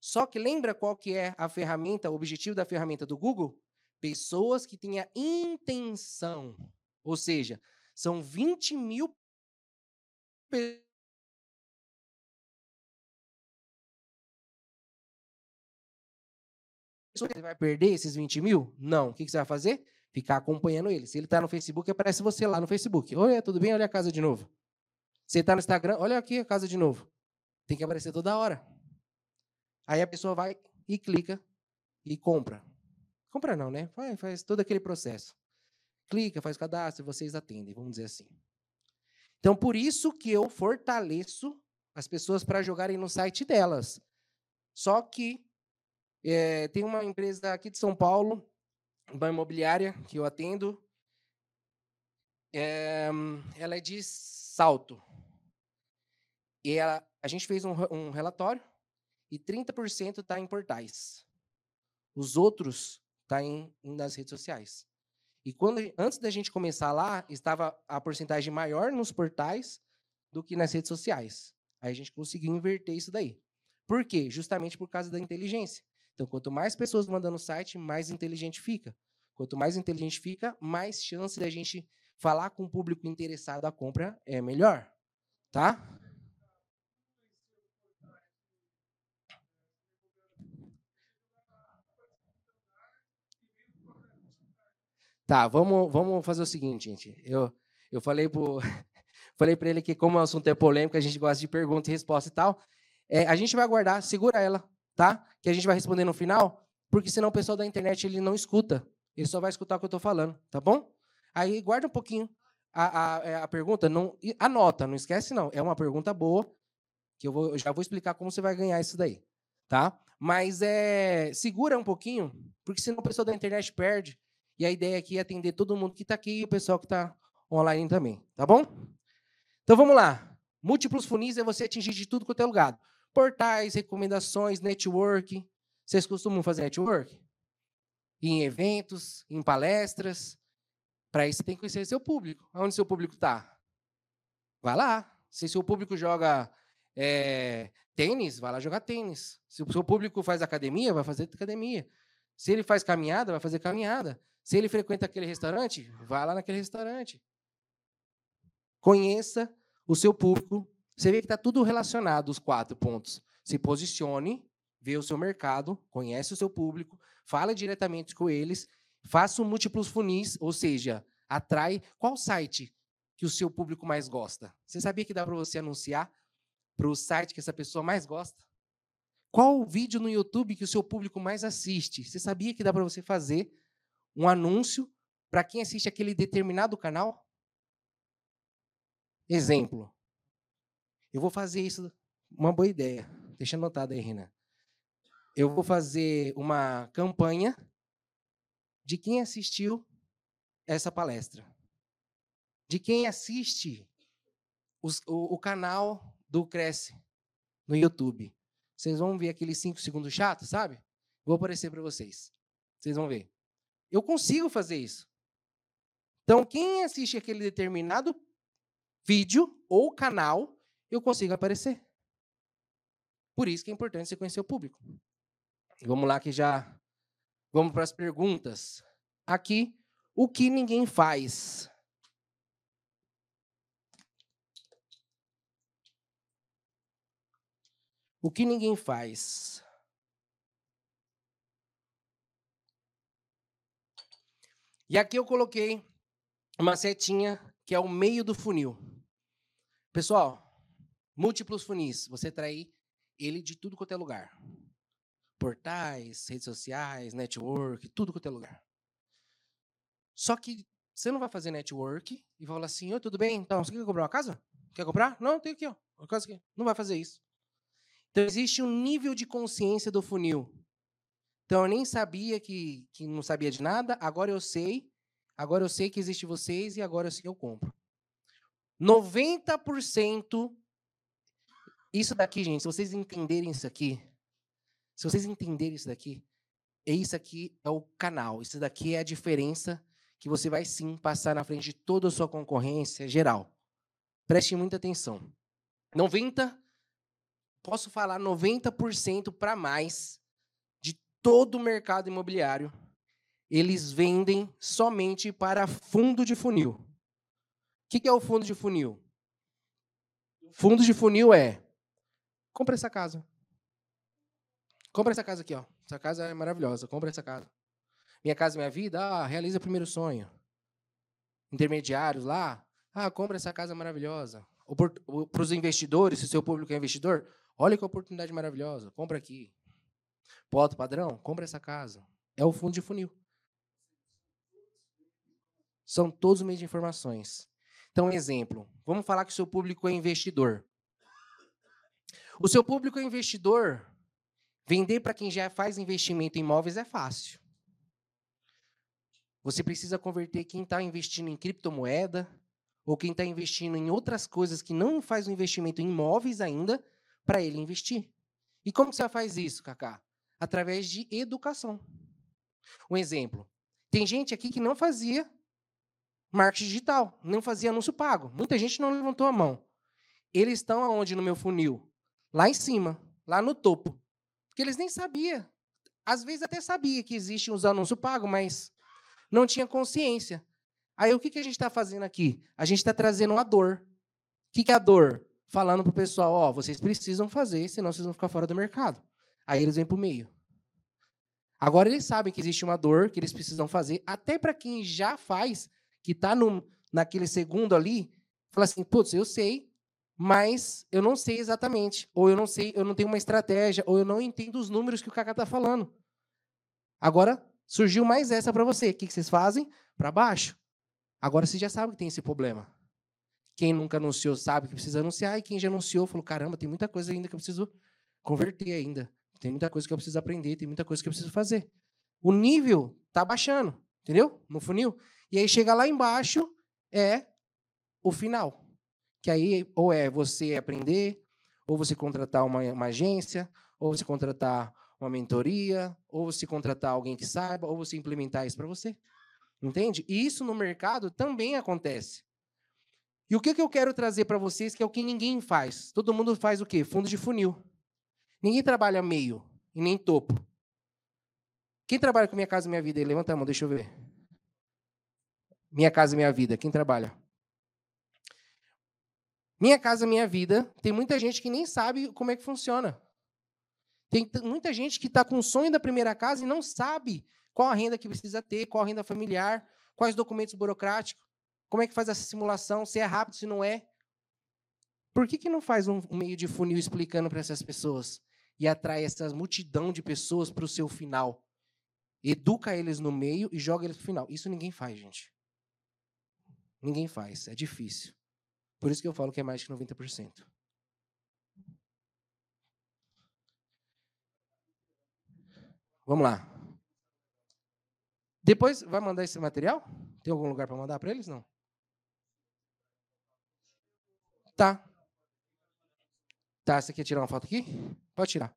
Só que lembra qual que é a ferramenta, o objetivo da ferramenta do Google? Pessoas que têm a intenção. Ou seja, são 20 mil pessoas. Você vai perder esses 20 mil? Não. O que você vai fazer? Ficar acompanhando ele. Se ele está no Facebook, aparece você lá no Facebook. Oi, tudo bem? Olha a casa de novo. Você está no Instagram, olha aqui a casa de novo. Tem que aparecer toda hora. Aí a pessoa vai e clica e compra. Compra não, né? Faz, faz todo aquele processo. Clica, faz cadastro, vocês atendem, vamos dizer assim. Então, por isso que eu fortaleço as pessoas para jogarem no site delas. Só que é, tem uma empresa aqui de São Paulo, uma imobiliária, que eu atendo. É, ela é de salto. E ela, a gente fez um, um relatório e 30% está em portais. Os outros está nas redes sociais. E quando antes da gente começar lá, estava a porcentagem maior nos portais do que nas redes sociais. Aí a gente conseguiu inverter isso daí. Por quê? Justamente por causa da inteligência. Então, quanto mais pessoas mandando no site, mais inteligente fica. Quanto mais inteligente fica, mais chance da gente falar com o público interessado à compra é melhor. Tá? Tá, vamos, vamos fazer o seguinte, gente. Eu, eu falei pro, falei para ele que como o assunto é polêmico, a gente gosta de pergunta e resposta e tal. É, a gente vai aguardar, segura ela, tá? Que a gente vai responder no final, porque senão o pessoal da internet ele não escuta. Ele só vai escutar o que eu estou falando, tá bom? Aí guarda um pouquinho a, a, é, a pergunta, não anota, não esquece não. É uma pergunta boa que eu, vou, eu já vou explicar como você vai ganhar isso daí, tá? Mas é segura um pouquinho, porque senão o pessoal da internet perde e a ideia aqui é atender todo mundo que está aqui e o pessoal que está online também, tá bom? Então vamos lá. Múltiplos funis é você atingir de tudo quanto é lugar. Portais, recomendações, network. Vocês costumam fazer network? Em eventos, em palestras. Para isso, você tem que conhecer seu público. Onde seu público está? Vai lá. Se seu público joga é, tênis, vai lá jogar tênis. Se o seu público faz academia, vai fazer academia. Se ele faz caminhada, vai fazer caminhada. Se ele frequenta aquele restaurante, vá lá naquele restaurante. Conheça o seu público. Você vê que está tudo relacionado, os quatro pontos. Se posicione, vê o seu mercado, conhece o seu público, fala diretamente com eles, faça múltiplos funis, ou seja, atrai qual site que o seu público mais gosta. Você sabia que dá para você anunciar para o site que essa pessoa mais gosta? Qual o vídeo no YouTube que o seu público mais assiste? Você sabia que dá para você fazer um anúncio para quem assiste aquele determinado canal? Exemplo. Eu vou fazer isso, uma boa ideia. Deixa anotado aí, Renan. Eu vou fazer uma campanha de quem assistiu essa palestra. De quem assiste os, o, o canal do Cresce no YouTube. Vocês vão ver aqueles cinco segundos chatos, sabe? Vou aparecer para vocês. Vocês vão ver. Eu consigo fazer isso. Então, quem assiste aquele determinado vídeo ou canal, eu consigo aparecer. Por isso que é importante você conhecer o público. Vamos lá que já vamos para as perguntas. Aqui, o que ninguém faz? O que ninguém faz? E aqui eu coloquei uma setinha que é o meio do funil. Pessoal, múltiplos funis, você trai ele de tudo quanto é lugar. Portais, redes sociais, network, tudo quanto é lugar. Só que você não vai fazer network e vai falar assim, oi, tudo bem? Então, você quer comprar uma casa? Quer comprar? Não, tem aqui, ó. Uma casa aqui. Não vai fazer isso. Então, existe um nível de consciência do funil. Então, eu nem sabia que, que não sabia de nada, agora eu sei. Agora eu sei que existe vocês e agora eu sei que eu compro. 90% isso daqui, gente, se vocês entenderem isso aqui, se vocês entenderem isso daqui, é isso aqui é o canal. Isso daqui é a diferença que você vai sim passar na frente de toda a sua concorrência geral. Preste muita atenção. 90, posso falar 90% para mais todo o mercado imobiliário, eles vendem somente para fundo de funil que, que é o fundo de funil? Fundo de funil é: compra essa casa. Compra essa casa aqui, ó. Essa casa é maravilhosa. Compra essa casa. Minha casa, minha vida. Ah, realiza o primeiro sonho. Intermediários lá. Ah, compra essa casa maravilhosa. Para os investidores, se o seu público é investidor, olha que oportunidade maravilhosa. Compra aqui. Poto padrão, compra essa casa. É o fundo de funil. São todos os meios de informações. Então, exemplo, vamos falar que o seu público é investidor. O seu público é investidor, vender para quem já faz investimento em imóveis é fácil. Você precisa converter quem está investindo em criptomoeda ou quem está investindo em outras coisas que não faz um investimento em imóveis ainda para ele investir. E como você faz isso, Kaká? Através de educação. Um exemplo. Tem gente aqui que não fazia marketing digital, não fazia anúncio pago. Muita gente não levantou a mão. Eles estão aonde no meu funil? Lá em cima, lá no topo. Porque eles nem sabiam. Às vezes até sabia que existem os anúncios pagos, mas não tinha consciência. Aí o que, que a gente está fazendo aqui? A gente está trazendo uma dor. O que, que é a dor? Falando para o pessoal, ó, vocês precisam fazer, senão vocês vão ficar fora do mercado. Aí eles vêm para o meio. Agora eles sabem que existe uma dor que eles precisam fazer, até para quem já faz, que está naquele segundo ali, fala assim, putz, eu sei, mas eu não sei exatamente, ou eu não sei, eu não tenho uma estratégia, ou eu não entendo os números que o Kaká está falando. Agora surgiu mais essa para você. O que vocês fazem? Para baixo. Agora você já sabe que tem esse problema. Quem nunca anunciou sabe que precisa anunciar, e quem já anunciou falou: caramba, tem muita coisa ainda que eu preciso converter ainda. Tem muita coisa que eu preciso aprender, tem muita coisa que eu preciso fazer. O nível está baixando, entendeu? No funil. E aí chega lá embaixo, é o final. Que aí ou é você aprender, ou você contratar uma, uma agência, ou você contratar uma mentoria, ou você contratar alguém que saiba, ou você implementar isso para você. Entende? E isso no mercado também acontece. E o que, que eu quero trazer para vocês, que é o que ninguém faz. Todo mundo faz o quê? Fundo de funil. Ninguém trabalha meio e nem topo. Quem trabalha com Minha Casa Minha Vida? Levanta a mão, deixa eu ver. Minha Casa Minha Vida. Quem trabalha? Minha Casa Minha Vida. Tem muita gente que nem sabe como é que funciona. Tem muita gente que está com o sonho da primeira casa e não sabe qual a renda que precisa ter, qual a renda familiar, quais documentos burocráticos, como é que faz essa simulação, se é rápido, se não é. Por que, que não faz um meio de funil explicando para essas pessoas e atrai essa multidão de pessoas para o seu final? Educa eles no meio e joga eles para o final. Isso ninguém faz, gente. Ninguém faz, é difícil. Por isso que eu falo que é mais que 90%. Vamos lá. Depois, vai mandar esse material? Tem algum lugar para mandar para eles? Não. Tá. Tá, você quer tirar uma foto aqui? Pode tirar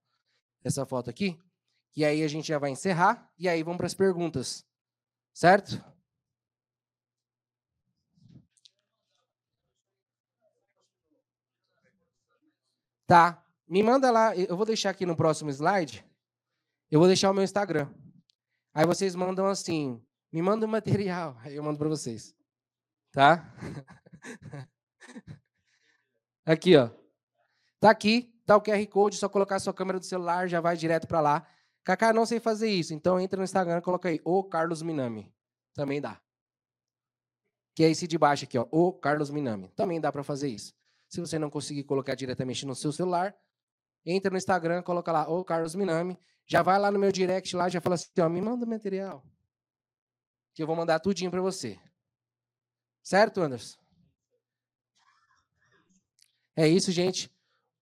essa foto aqui. E aí a gente já vai encerrar e aí vamos para as perguntas. Certo? Tá. Me manda lá, eu vou deixar aqui no próximo slide. Eu vou deixar o meu Instagram. Aí vocês mandam assim, me manda o um material, aí eu mando para vocês. Tá? aqui, ó. Tá aqui tá o QR Code, só colocar a sua câmera do celular, já vai direto para lá. Kaká, não sei fazer isso, então entra no Instagram coloca aí, o Carlos Minami. Também dá. Que é esse de baixo aqui, ó, o Carlos Minami. Também dá para fazer isso. Se você não conseguir colocar diretamente no seu celular, entra no Instagram, coloca lá, o Carlos Minami, já vai lá no meu direct lá, já fala assim, ó, me manda o material. Que eu vou mandar tudinho para você. Certo, Anderson? É isso, gente.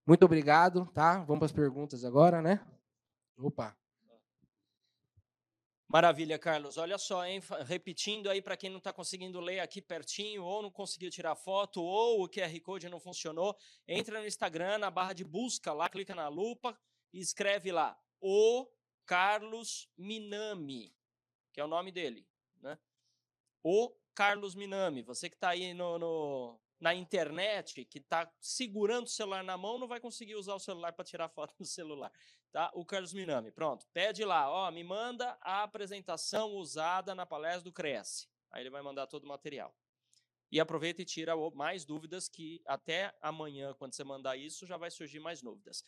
Muito obrigado, tá? Vamos para as perguntas agora, né? Opa. Maravilha, Carlos. Olha só, hein? repetindo aí para quem não está conseguindo ler aqui pertinho, ou não conseguiu tirar foto, ou o QR Code não funcionou, entra no Instagram, na barra de busca lá, clica na lupa e escreve lá, o Carlos Minami, que é o nome dele, né? O Carlos Minami. Você que está aí no, no, na internet, que está segurando o celular na mão, não vai conseguir usar o celular para tirar foto do celular. Tá? O Carlos Minami, pronto. Pede lá, ó, me manda a apresentação usada na palestra do Cresce. Aí ele vai mandar todo o material. E aproveita e tira mais dúvidas que até amanhã, quando você mandar isso, já vai surgir mais dúvidas.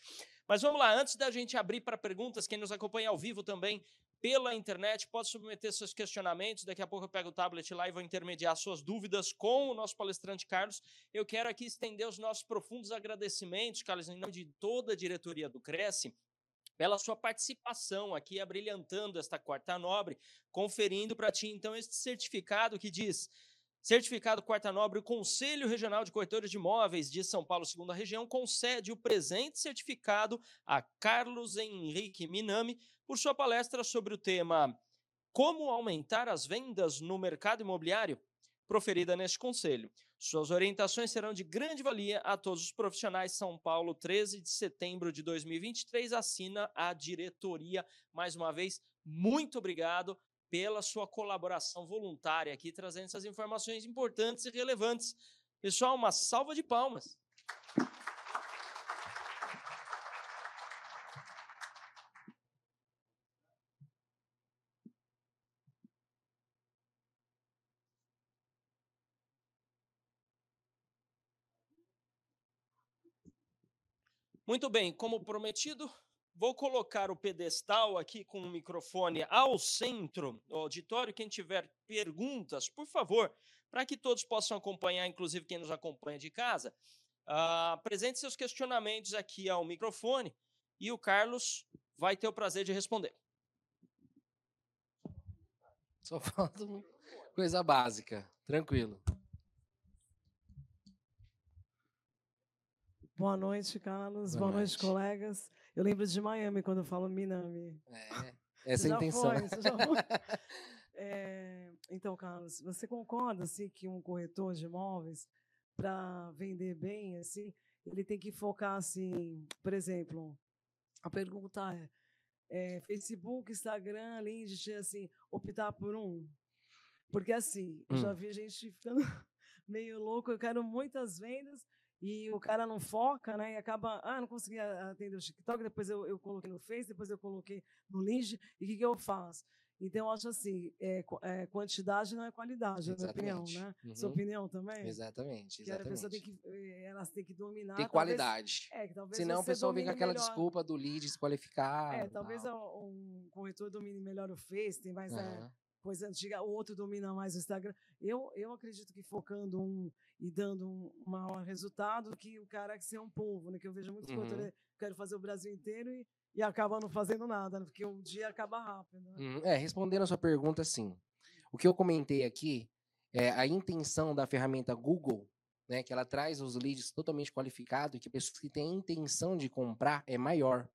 Mas vamos lá, antes da gente abrir para perguntas, quem nos acompanha ao vivo também pela internet, pode submeter seus questionamentos. Daqui a pouco eu pego o tablet lá e vou intermediar suas dúvidas com o nosso palestrante Carlos. Eu quero aqui estender os nossos profundos agradecimentos, Carlos, em nome de toda a diretoria do Cresce, pela sua participação aqui, abrilhantando esta quarta nobre, conferindo para ti, então, este certificado que diz. Certificado Quarta Nobre, o Conselho Regional de Corretores de Imóveis de São Paulo, segunda região, concede o presente certificado a Carlos Henrique Minami por sua palestra sobre o tema Como aumentar as vendas no mercado imobiliário, proferida neste conselho. Suas orientações serão de grande valia a todos os profissionais. São Paulo, 13 de setembro de 2023, assina a diretoria. Mais uma vez, muito obrigado pela sua colaboração voluntária aqui, trazendo essas informações importantes e relevantes. Pessoal, uma salva de palmas. Muito bem, como prometido, vou colocar o pedestal aqui com o microfone ao centro do auditório. Quem tiver perguntas, por favor, para que todos possam acompanhar, inclusive quem nos acompanha de casa, uh, apresente seus questionamentos aqui ao microfone e o Carlos vai ter o prazer de responder. Só falta coisa básica, tranquilo. Boa noite, Carlos. Boa, Boa noite. noite. colegas. Eu lembro de Miami quando eu falo Minami. É, essa é a intenção. Foi, já foi. É, então, Carlos, você concorda assim, que um corretor de imóveis, para vender bem, assim, ele tem que focar assim, por exemplo, a pergunta é, é Facebook, Instagram, LinkedIn, assim, optar por um? Porque assim, hum. eu já hum. vi gente ficando meio louco, eu quero muitas vendas, e o cara não foca, né? E acaba, ah, não consegui atender o TikTok, depois eu, eu coloquei no Face, depois eu coloquei no Linge, e o que, que eu faço? Então, eu acho assim, é, é, quantidade não é qualidade, na minha opinião, né? Uhum. Sua opinião também? Exatamente, exatamente. Que a pessoa tem que, eh, elas têm que dominar. Tem talvez, qualidade. É, que talvez Senão o pessoal vem com aquela melhor. desculpa do lead desqualificar. É, talvez um corretor domine melhor o Face, tem mais... Uhum. É, coisa antiga, o outro domina mais o Instagram. Eu, eu acredito que focando um e dando um maior resultado que o cara que ser um povo, né? Que eu vejo muitos uhum. que quero fazer o Brasil inteiro e, e acaba não fazendo nada, né? Porque o dia acaba rápido. Né? Uhum. É, respondendo a sua pergunta, sim. O que eu comentei aqui é a intenção da ferramenta Google, né? Que ela traz os leads totalmente qualificados e que pessoas que têm a intenção de comprar é maior,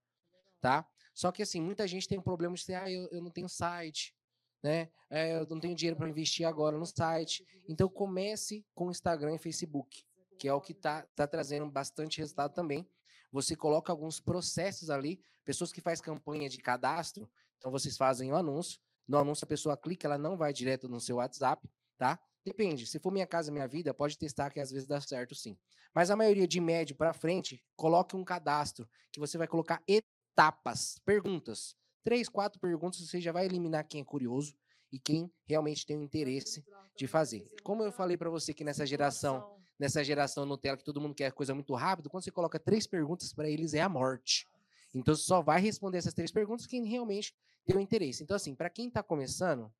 tá? Só que assim, muita gente tem um problema de dizer, ah, eu, eu não tenho site, né? É, eu não tenho dinheiro para investir agora no site. Então comece com Instagram e Facebook, que é o que está tá trazendo bastante resultado também. Você coloca alguns processos ali, pessoas que fazem campanha de cadastro, então vocês fazem o um anúncio. No anúncio a pessoa clica, ela não vai direto no seu WhatsApp, tá? Depende. Se for Minha Casa Minha Vida, pode testar que às vezes dá certo sim. Mas a maioria de médio para frente, coloque um cadastro que você vai colocar etapas, perguntas. Três, quatro perguntas, você já vai eliminar quem é curioso e quem realmente tem o interesse de fazer. Como eu falei para você que nessa geração, nessa geração Nutella que todo mundo quer coisa muito rápido, quando você coloca três perguntas para eles é a morte. Então só vai responder essas três perguntas quem realmente tem o interesse. Então assim, para quem está começando,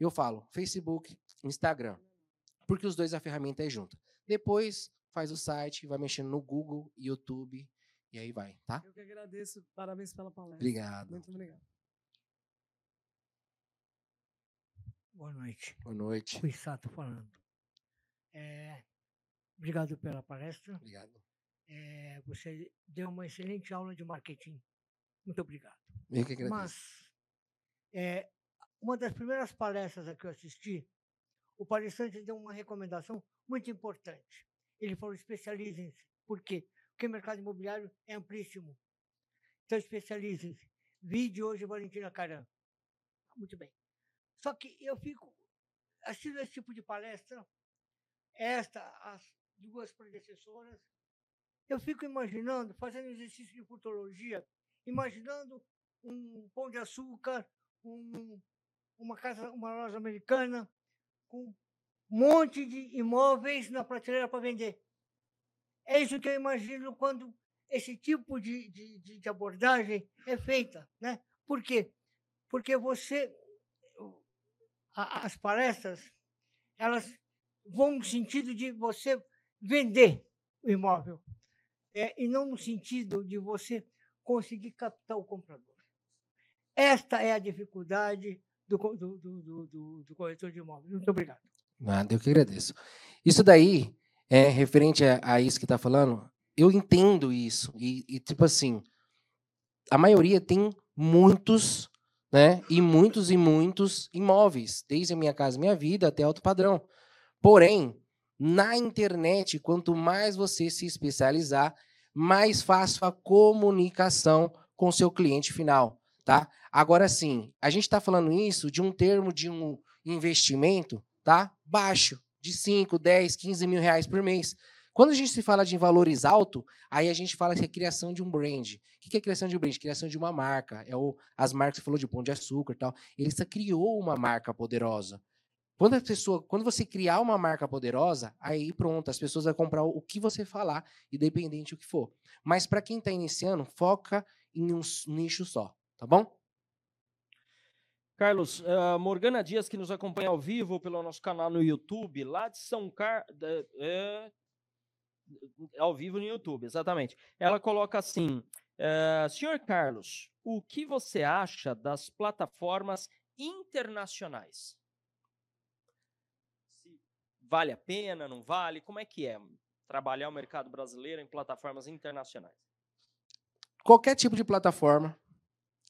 eu falo Facebook, Instagram, porque os dois a ferramenta é junto. Depois faz o site, vai mexendo no Google, YouTube e aí vai, tá? Eu que agradeço, parabéns pela palestra. Obrigado. Muito obrigado. Boa noite. Boa noite. Rui Sato falando. É, obrigado pela palestra. Obrigado. É, você deu uma excelente aula de marketing. Muito obrigado. Eu que agradeço. Mas, é, uma das primeiras palestras a que eu assisti, o palestrante deu uma recomendação muito importante. Ele falou: especializem-se. Por quê? Porque o mercado imobiliário é amplíssimo. Então, especializem-se. Vi hoje Valentina Caran. Muito bem. Só que eu fico assistindo esse tipo de palestra, esta, as duas predecessoras, eu fico imaginando, fazendo exercício de futurologia, imaginando um pão de açúcar, um, uma casa, uma loja americana, com um monte de imóveis na prateleira para vender. É isso que eu imagino quando esse tipo de, de, de abordagem é feita. Né? Por quê? Porque você as palestras, elas vão no sentido de você vender o imóvel, é, e não no sentido de você conseguir captar o comprador. Esta é a dificuldade do, do, do, do, do corretor de imóveis. Muito obrigado. Nada, eu que agradeço. Isso daí, é referente a, a isso que está falando, eu entendo isso. E, e, tipo assim, a maioria tem muitos né? E muitos e muitos imóveis, desde a minha casa, minha vida até alto padrão. Porém, na internet, quanto mais você se especializar, mais fácil a comunicação com seu cliente final, tá? Agora sim, a gente está falando isso de um termo de um investimento, tá? Baixo, de 5, 10, 15 mil reais por mês. Quando a gente se fala de valores alto, aí a gente fala que é criação de um brand. O que é criação de um brand? Criação de uma marca. É o, as marcas que falou de pão de açúcar e tal. Ele criou uma marca poderosa. Quando a pessoa, quando você criar uma marca poderosa, aí pronto, as pessoas vão comprar o que você falar, independente do que for. Mas para quem está iniciando, foca em um nicho só, tá bom? Carlos, uh, Morgana Dias, que nos acompanha ao vivo pelo nosso canal no YouTube, lá de São Carlos. Ao vivo no YouTube, exatamente. Ela coloca assim: uh, Senhor Carlos, o que você acha das plataformas internacionais? Se vale a pena, não vale? Como é que é trabalhar o mercado brasileiro em plataformas internacionais? Qualquer tipo de plataforma,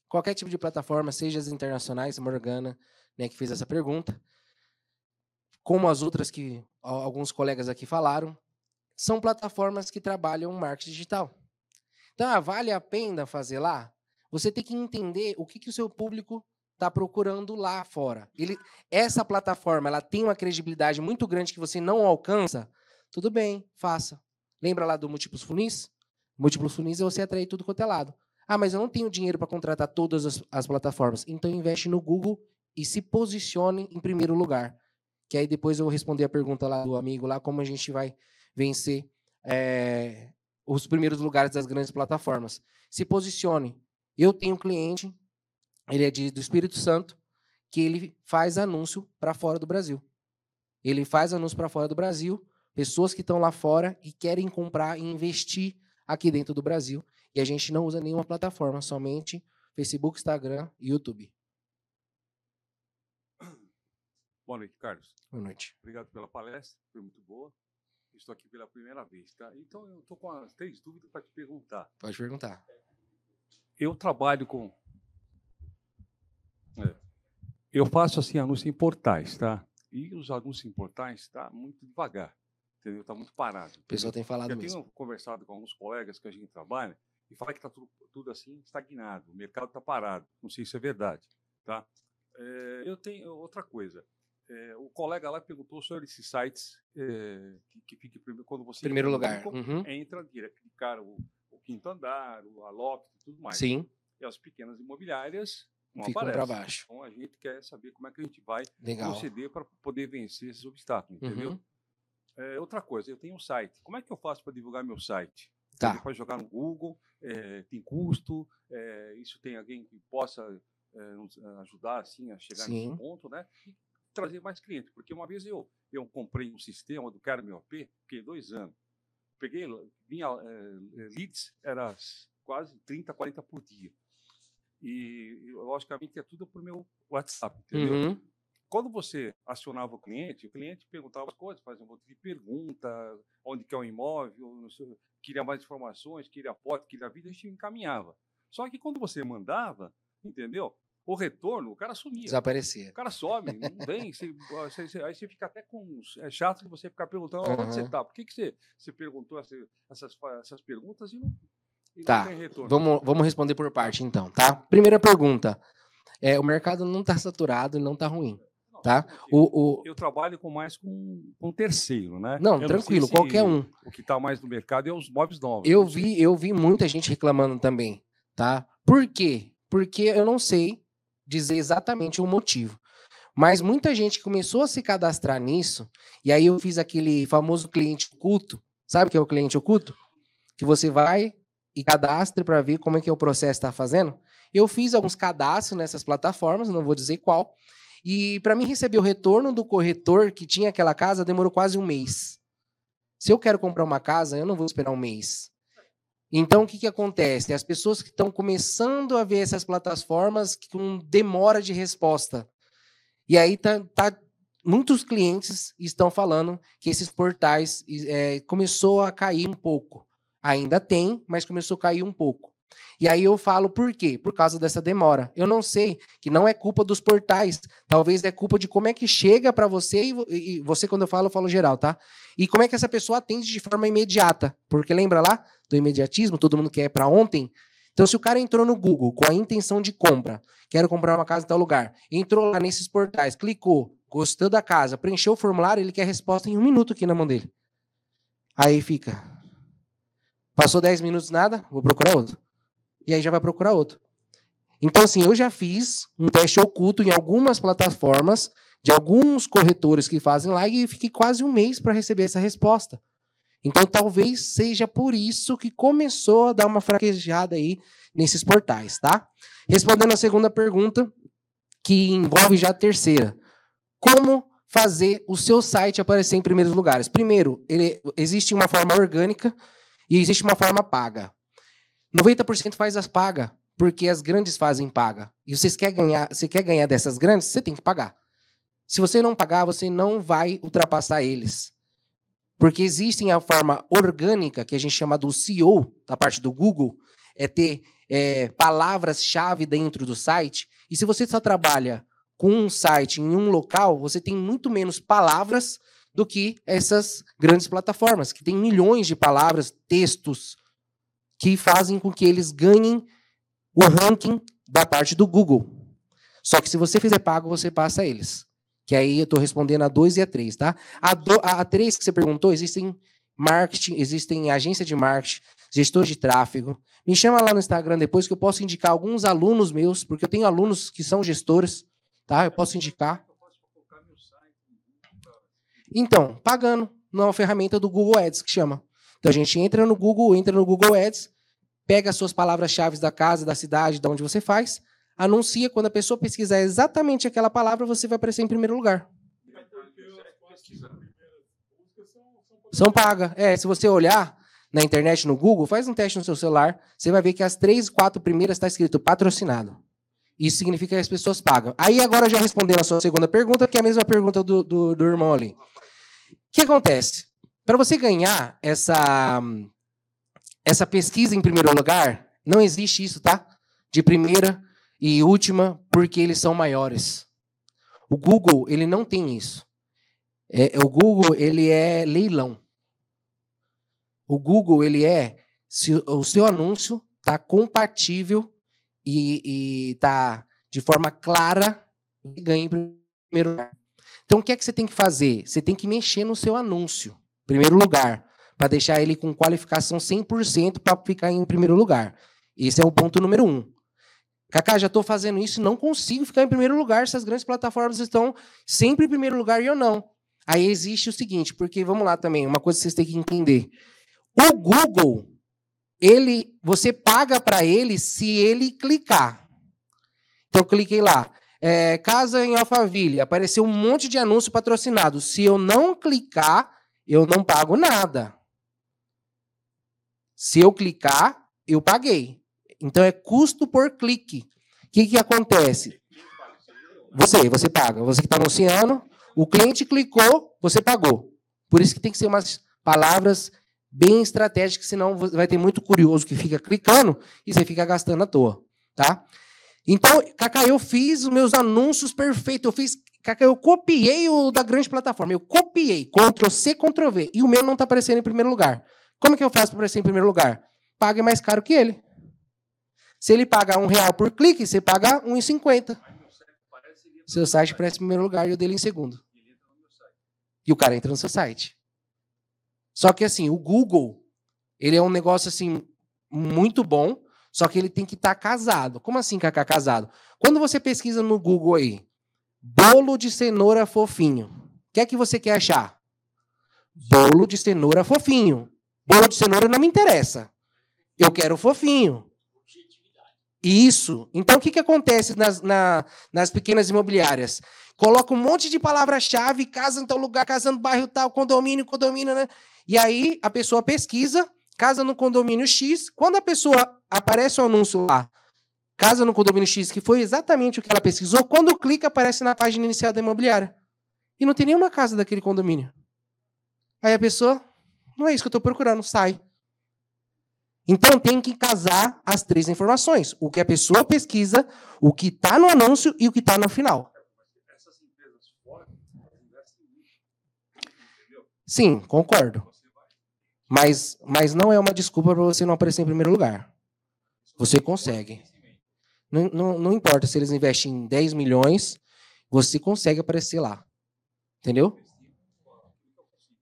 qualquer tipo de plataforma, seja as internacionais, Morgana, né, que fez essa pergunta, como as outras que alguns colegas aqui falaram, são plataformas que trabalham marketing digital. Então, ah, vale a pena fazer lá? Você tem que entender o que, que o seu público está procurando lá fora. Ele, essa plataforma ela tem uma credibilidade muito grande que você não alcança. Tudo bem, faça. Lembra lá do múltiplos funis? Múltiplos funis é você atrair tudo quanto é lado. Ah, mas eu não tenho dinheiro para contratar todas as, as plataformas. Então investe no Google e se posicione em primeiro lugar. Que aí depois eu vou responder a pergunta lá do amigo lá, como a gente vai vencer é, os primeiros lugares das grandes plataformas. Se posicione. Eu tenho um cliente, ele é de, do Espírito Santo, que ele faz anúncio para fora do Brasil. Ele faz anúncio para fora do Brasil, pessoas que estão lá fora e querem comprar e investir aqui dentro do Brasil. E a gente não usa nenhuma plataforma, somente Facebook, Instagram e YouTube. Boa noite, Carlos. Boa noite. Obrigado pela palestra, foi muito boa. Estou aqui pela primeira vez, tá? Então eu estou com as três dúvidas para te perguntar. Pode perguntar. Eu trabalho com. É. Eu faço assim anúncios em portais, tá? E os anúncios em portais está muito devagar, entendeu? Está muito parado. O pessoal tem falado eu mesmo. tenho conversado com alguns colegas que a gente trabalha e fala que está tudo, tudo assim estagnado, o mercado está parado. Não sei se é verdade, tá? É, eu tenho outra coisa. É, o colega lá perguntou sobre esses sites é, que, que fica primeiro, quando você Primeiro entra lugar. Uhum. entra direto, clicar o, o quinto andar, o, a loft e tudo mais. Sim, E as pequenas imobiliárias não ficam para baixo. Então a gente quer saber como é que a gente vai Legal. proceder para poder vencer esses obstáculos, entendeu? Uhum. É, outra coisa, eu tenho um site. Como é que eu faço para divulgar meu site? Tá. Pode jogar no Google, é, tem custo, é, isso tem alguém que possa é, nos ajudar assim a chegar Sim. nesse ponto, né? Trazer mais clientes. Porque uma vez eu, eu comprei um sistema do Carme OP, fiquei dois anos. Peguei, vinha é, leads, era quase 30, 40 por dia. E, logicamente, é tudo por meu WhatsApp, entendeu? Uhum. quando você acionava o cliente, o cliente perguntava as coisas, fazia um monte de pergunta, onde que é o imóvel, não sei, queria mais informações, queria foto, queria vídeo, a gente encaminhava. Só que quando você mandava, entendeu? O retorno, o cara sumia. Desaparecia. O cara some, não vem. você- você- você- aí você fica até com. É chato de você ficar perguntando onde você está. Por que, que você, você perguntou essa- essas, essas perguntas e não, e não Tá, tem retorno? Vamos, vamos responder por parte, então, tá? Primeira pergunta. É, o mercado não está saturado e não está ruim, Não, tá? O, o... Eu trabalho com mais com, com terceiro, né? Não, Eu tranquilo, se qualquer um. O que está mais no mercado é os móveis novos. Eu não sei. vi, eu vi muita gente reclamando também, tá? Por quê? Porque eu não sei dizer exatamente o motivo. Mas muita gente começou a se cadastrar nisso, e aí eu fiz aquele famoso cliente oculto. Sabe o que é o cliente oculto? Que você vai e cadastra para ver como é que é o processo está fazendo. Eu fiz alguns cadastros nessas plataformas, não vou dizer qual. E para mim receber o retorno do corretor que tinha aquela casa demorou quase um mês. Se eu quero comprar uma casa, eu não vou esperar um mês. Então, o que, que acontece? As pessoas que estão começando a ver essas plataformas com demora de resposta. E aí, tá, tá- muitos clientes estão falando que esses portais é, começou a cair um pouco. Ainda tem, mas começou a cair um pouco. E aí eu falo por quê? Por causa dessa demora. Eu não sei, que não é culpa dos portais. Talvez é culpa de como é que chega para você, e, e você, quando eu falo, eu falo geral, tá? E como é que essa pessoa atende de forma imediata. Porque lembra lá do imediatismo, todo mundo quer para ontem? Então, se o cara entrou no Google com a intenção de compra, quero comprar uma casa em tal lugar, entrou lá nesses portais, clicou, gostou da casa, preencheu o formulário, ele quer a resposta em um minuto aqui na mão dele. Aí fica. Passou 10 minutos, nada, vou procurar outro. E aí já vai procurar outro. Então, assim, eu já fiz um teste oculto em algumas plataformas de alguns corretores que fazem lá e fiquei quase um mês para receber essa resposta. Então, talvez seja por isso que começou a dar uma fraquejada aí nesses portais, tá? Respondendo a segunda pergunta, que envolve já a terceira. Como fazer o seu site aparecer em primeiros lugares? Primeiro, ele, existe uma forma orgânica e existe uma forma paga. 90% faz as paga, porque as grandes fazem paga. E você quer ganhar, você quer ganhar dessas grandes, você tem que pagar. Se você não pagar, você não vai ultrapassar eles. Porque existem a forma orgânica, que a gente chama do SEO, da parte do Google, é ter é, palavras-chave dentro do site. E se você só trabalha com um site em um local, você tem muito menos palavras do que essas grandes plataformas, que têm milhões de palavras, textos, que fazem com que eles ganhem o ranking da parte do Google. Só que se você fizer pago, você passa eles. Que aí eu estou respondendo a 2 e a 3, tá? A, do, a 3 que você perguntou, existem marketing, existem agência de marketing, gestor de tráfego. Me chama lá no Instagram depois que eu posso indicar alguns alunos meus, porque eu tenho alunos que são gestores, tá? Eu posso indicar. Então, pagando numa ferramenta do Google Ads, que chama. Então a gente entra no Google, entra no Google Ads, pega as suas palavras-chave da casa, da cidade, de onde você faz, anuncia, quando a pessoa pesquisar exatamente aquela palavra, você vai aparecer em primeiro lugar. São pagas. É, se você olhar na internet, no Google, faz um teste no seu celular, você vai ver que as três, quatro primeiras está escrito patrocinado. Isso significa que as pessoas pagam. Aí agora já respondendo a sua segunda pergunta, que é a mesma pergunta do, do, do irmão ali. O que acontece? Para você ganhar essa, essa pesquisa em primeiro lugar, não existe isso, tá? De primeira e última, porque eles são maiores. O Google, ele não tem isso. É, o Google, ele é leilão. O Google, ele é se o seu anúncio está compatível e está de forma clara e ganha em primeiro lugar. Então, o que é que você tem que fazer? Você tem que mexer no seu anúncio, em primeiro lugar, para deixar ele com qualificação 100% para ficar em primeiro lugar. Esse é o ponto número um. Cacá, já estou fazendo isso e não consigo ficar em primeiro lugar se as grandes plataformas estão sempre em primeiro lugar e eu não. Aí existe o seguinte, porque vamos lá também, uma coisa que vocês têm que entender. O Google, ele, você paga para ele se ele clicar. Então eu cliquei lá, é, casa em Alphaville, apareceu um monte de anúncio patrocinado. Se eu não clicar, eu não pago nada. Se eu clicar, eu paguei. Então é custo por clique. O que, que acontece? Você, você paga. Você que está anunciando, o cliente clicou, você pagou. Por isso que tem que ser umas palavras bem estratégicas, senão vai ter muito curioso que fica clicando e você fica gastando à toa. Tá? Então, Cacá, eu fiz os meus anúncios perfeitos. Eu fiz. Cacá, eu copiei o da grande plataforma. Eu copiei. Ctrl C, Ctrl V. E o meu não está aparecendo em primeiro lugar. Como que eu faço para aparecer em primeiro lugar? Pague mais caro que ele. Se ele pagar um real por clique, você paga 1,50. Seu site aparece em primeiro lugar e o dele em segundo. E o cara entra no seu site. Só que assim, o Google, ele é um negócio assim muito bom, só que ele tem que estar tá casado. Como assim, Cacá, casado? Quando você pesquisa no Google aí, bolo de cenoura fofinho, o que é que você quer achar? Bolo de cenoura fofinho. Bolo de cenoura não me interessa. Eu quero fofinho. Isso. Então, o que, que acontece nas, na, nas pequenas imobiliárias? Coloca um monte de palavra-chave, casa em tal lugar, casa no bairro tal, condomínio, condomínio, né? E aí a pessoa pesquisa, casa no condomínio X. Quando a pessoa aparece o um anúncio lá, casa no condomínio X, que foi exatamente o que ela pesquisou, quando clica, aparece na página inicial da imobiliária. E não tem nenhuma casa daquele condomínio. Aí a pessoa, não é isso que eu estou procurando, sai. Então tem que casar as três informações: o que a pessoa pesquisa, o que está no anúncio e o que está no final. Sim, concordo. Mas, mas não é uma desculpa para você não aparecer em primeiro lugar. Você consegue. Não, não, não importa se eles investem 10 milhões, você consegue aparecer lá. Entendeu?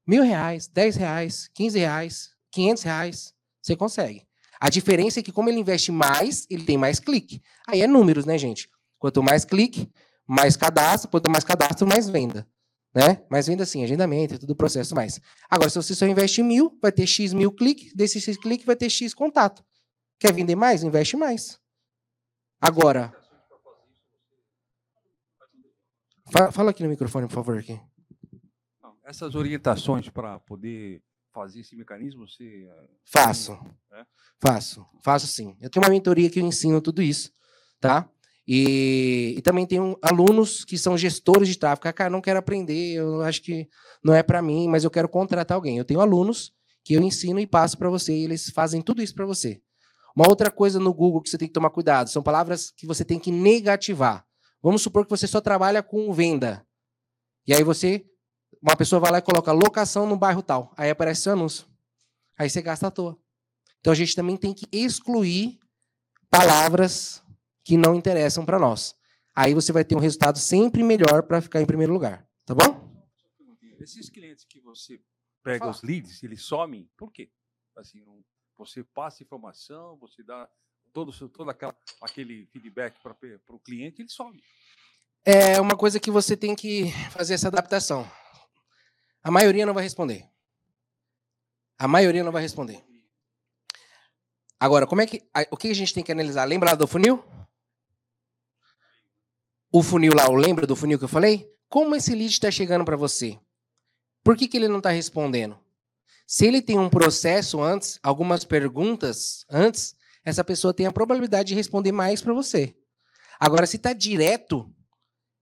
Mil reais, dez reais, quinze reais, quinhentos reais. Você consegue. A diferença é que, como ele investe mais, ele tem mais clique. Aí é números, né, gente? Quanto mais clique, mais cadastro, quanto mais cadastro, mais venda. Né? Mais venda sim, agendamento, tudo o processo mais. Agora, se você só investe mil, vai ter X mil cliques, desse X clique vai ter X contato. Quer vender mais? Investe mais. Agora. Fala aqui no microfone, por favor. Aqui. Essas orientações para poder fazer esse mecanismo? Você eh, faço, é? faço, faço sim. Eu tenho uma mentoria que eu ensino tudo isso, tá? E, e também tenho alunos que são gestores de tráfego. Ah, cara, não quero aprender, eu acho que não é para mim, mas eu quero contratar alguém. Eu tenho alunos que eu ensino e passo para você, e eles fazem tudo isso para você. Uma outra coisa no Google que você tem que tomar cuidado são palavras que você tem que negativar. Vamos supor que você só trabalha com venda. E aí você uma pessoa vai lá e coloca locação no bairro tal. Aí aparece seu anúncio. Aí você gasta à toa. Então a gente também tem que excluir palavras que não interessam para nós. Aí você vai ter um resultado sempre melhor para ficar em primeiro lugar. Tá bom? Esses clientes que você pega os leads, eles somem, por quê? Assim, você passa informação, você dá todo, todo aquela, aquele feedback para o cliente, ele some. É uma coisa que você tem que fazer essa adaptação. A maioria não vai responder. A maioria não vai responder. Agora, como é que o que a gente tem que analisar? Lembra do funil? O funil lá, lembra do funil que eu falei? Como esse lead está chegando para você? Por que, que ele não está respondendo? Se ele tem um processo antes, algumas perguntas antes, essa pessoa tem a probabilidade de responder mais para você. Agora, se está direto,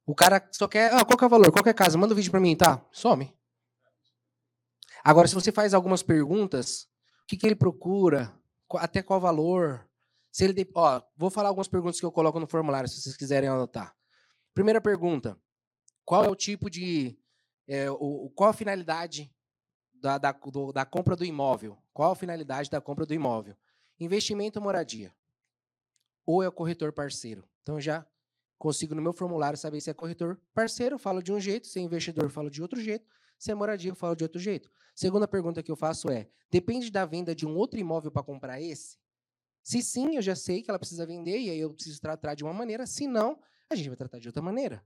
o cara só quer. Ah, qual que é o valor? Qual que é a casa? Manda o um vídeo para mim, tá? Some. Agora, se você faz algumas perguntas, o que, que ele procura, até qual valor, se ele, ó, vou falar algumas perguntas que eu coloco no formulário, se vocês quiserem anotar. Primeira pergunta: qual é o tipo de, é, o, qual a finalidade da, da, do, da compra do imóvel? Qual a finalidade da compra do imóvel? Investimento ou moradia? Ou é o corretor parceiro? Então já Consigo no meu formulário saber se é corretor parceiro, falo de um jeito, se é investidor, falo de outro jeito, se é moradia, eu falo de outro jeito. Segunda pergunta que eu faço é: depende da venda de um outro imóvel para comprar esse? Se sim, eu já sei que ela precisa vender e aí eu preciso tratar de uma maneira. Se não, a gente vai tratar de outra maneira.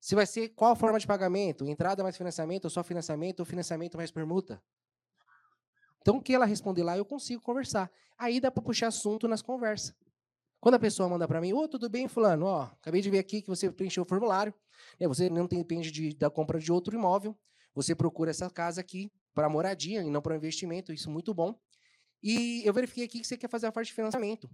Se vai ser qual forma de pagamento? Entrada mais financiamento, ou só financiamento, ou financiamento mais permuta? Então, o que ela responder lá, eu consigo conversar. Aí dá para puxar assunto nas conversas. Quando a pessoa manda para mim, ô, oh, tudo bem, fulano? Ó, acabei de ver aqui que você preencheu o formulário. Né, você não depende de, da compra de outro imóvel. Você procura essa casa aqui para moradia e não para investimento. Isso é muito bom. E eu verifiquei aqui que você quer fazer a parte de financiamento.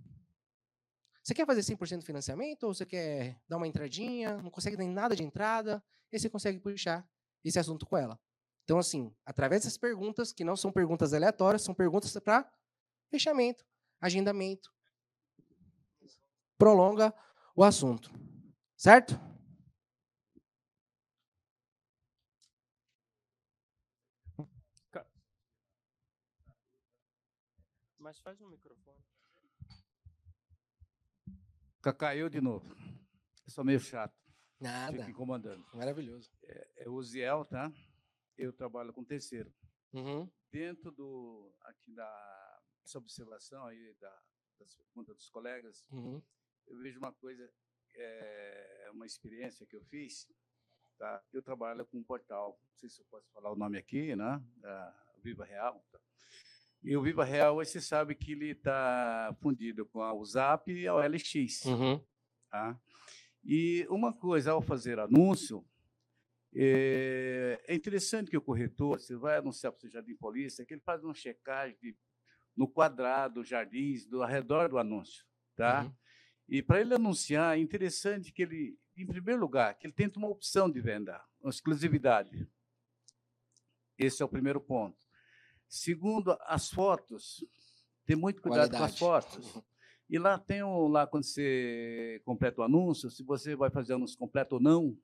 Você quer fazer 100% de financiamento ou você quer dar uma entradinha, não consegue dar nada de entrada, e você consegue puxar esse assunto com ela. Então, assim, através dessas perguntas, que não são perguntas aleatórias, são perguntas para fechamento, agendamento, prolonga o assunto. Certo? Mas faz no microfone. Caiu de novo. Eu sou meio chato. Nada. Fico incomodando. Maravilhoso. É, é o Ziel, tá? Eu trabalho com terceiro. Uhum. Dentro do aqui da essa observação aí da, das perguntas dos colegas, uhum. Eu vejo uma coisa, é, uma experiência que eu fiz. Tá? Eu trabalho com um portal, não sei se eu posso falar o nome aqui, né? Da Viva Real. Tá? E o Viva Real, você sabe que ele está fundido com a USAP e a OLX. Uhum. Tá? E uma coisa, ao fazer anúncio, é, é interessante que o corretor, você vai anunciar para o Jardim Polícia, que ele faz uma checagem de, no quadrado, jardins, do, ao redor do anúncio. Tá? Uhum. E para ele anunciar, é interessante que ele, em primeiro lugar, que ele tente uma opção de venda, uma exclusividade. Esse é o primeiro ponto. Segundo, as fotos. Tem muito cuidado Qualidade. com as fotos. E lá tem um, lá quando você completa o anúncio, se você vai fazer anúncio completo ou não,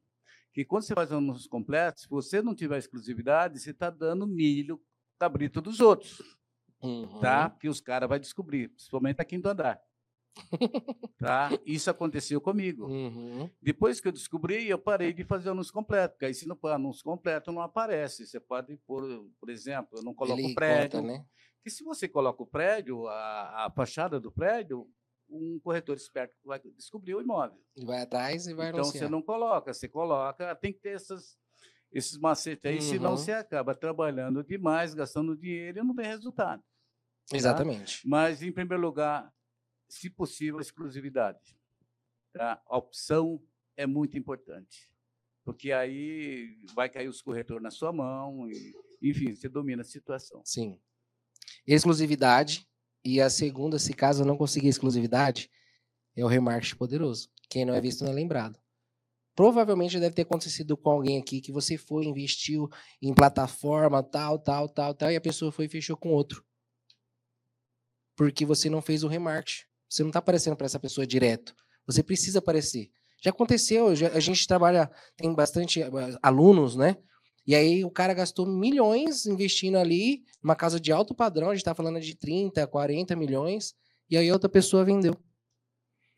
que quando você faz anúncio completo, se você não tiver exclusividade, você está dando milho cabrito dos outros, Uhum. tá? Que os caras vão descobrir, principalmente aqui do andar. Tá? Isso aconteceu comigo. Uhum. Depois que eu descobri, eu parei de fazer anúncio completo, porque aí se não pôr anúncio completo, não aparece. Você pode pôr, por exemplo, eu não coloco Ele o prédio. conta, né? Porque se você coloca o prédio, a, a fachada do prédio, um corretor esperto vai descobrir o imóvel. E vai atrás e vai então anunciar. você não coloca, você coloca, tem que ter essas, esses macetes aí, senão Uhum. você acaba trabalhando demais, gastando dinheiro e não tem resultado. Exatamente. Mas, em primeiro lugar, se possível, a exclusividade. Tá? A opção é muito importante, porque aí vai cair os corretores na sua mão, e, enfim, você domina a situação. Sim. Exclusividade. E a segunda, se caso não conseguir exclusividade, é o remarketing poderoso. Quem não é visto não é lembrado. Provavelmente deve ter acontecido com alguém aqui que você foi, investiu em plataforma, tal, tal, tal, tal, e a pessoa foi e fechou com outro. Porque você não fez o remarketing. Você não está aparecendo para essa pessoa direto. Você precisa aparecer. Já aconteceu, já- a gente trabalha, tem bastante eh, alunos, né? E aí o cara gastou milhões investindo ali, numa casa de alto padrão, a gente tá falando de 30, 40 milhões, e aí outra pessoa vendeu.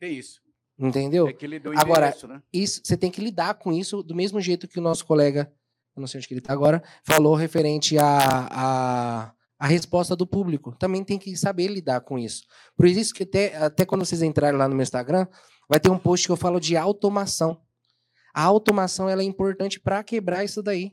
É isso. Entendeu? É que ele deu Agora, né? Isso, você tem que lidar com isso do mesmo jeito que o nosso colega, eu não sei onde que ele está agora, falou referente à a, a, resposta do público. Também tem que saber lidar com isso. Por isso que até, até quando vocês entrarem lá no meu Instagram, vai ter um post que eu falo de automação. A automação ela é importante para quebrar isso daí,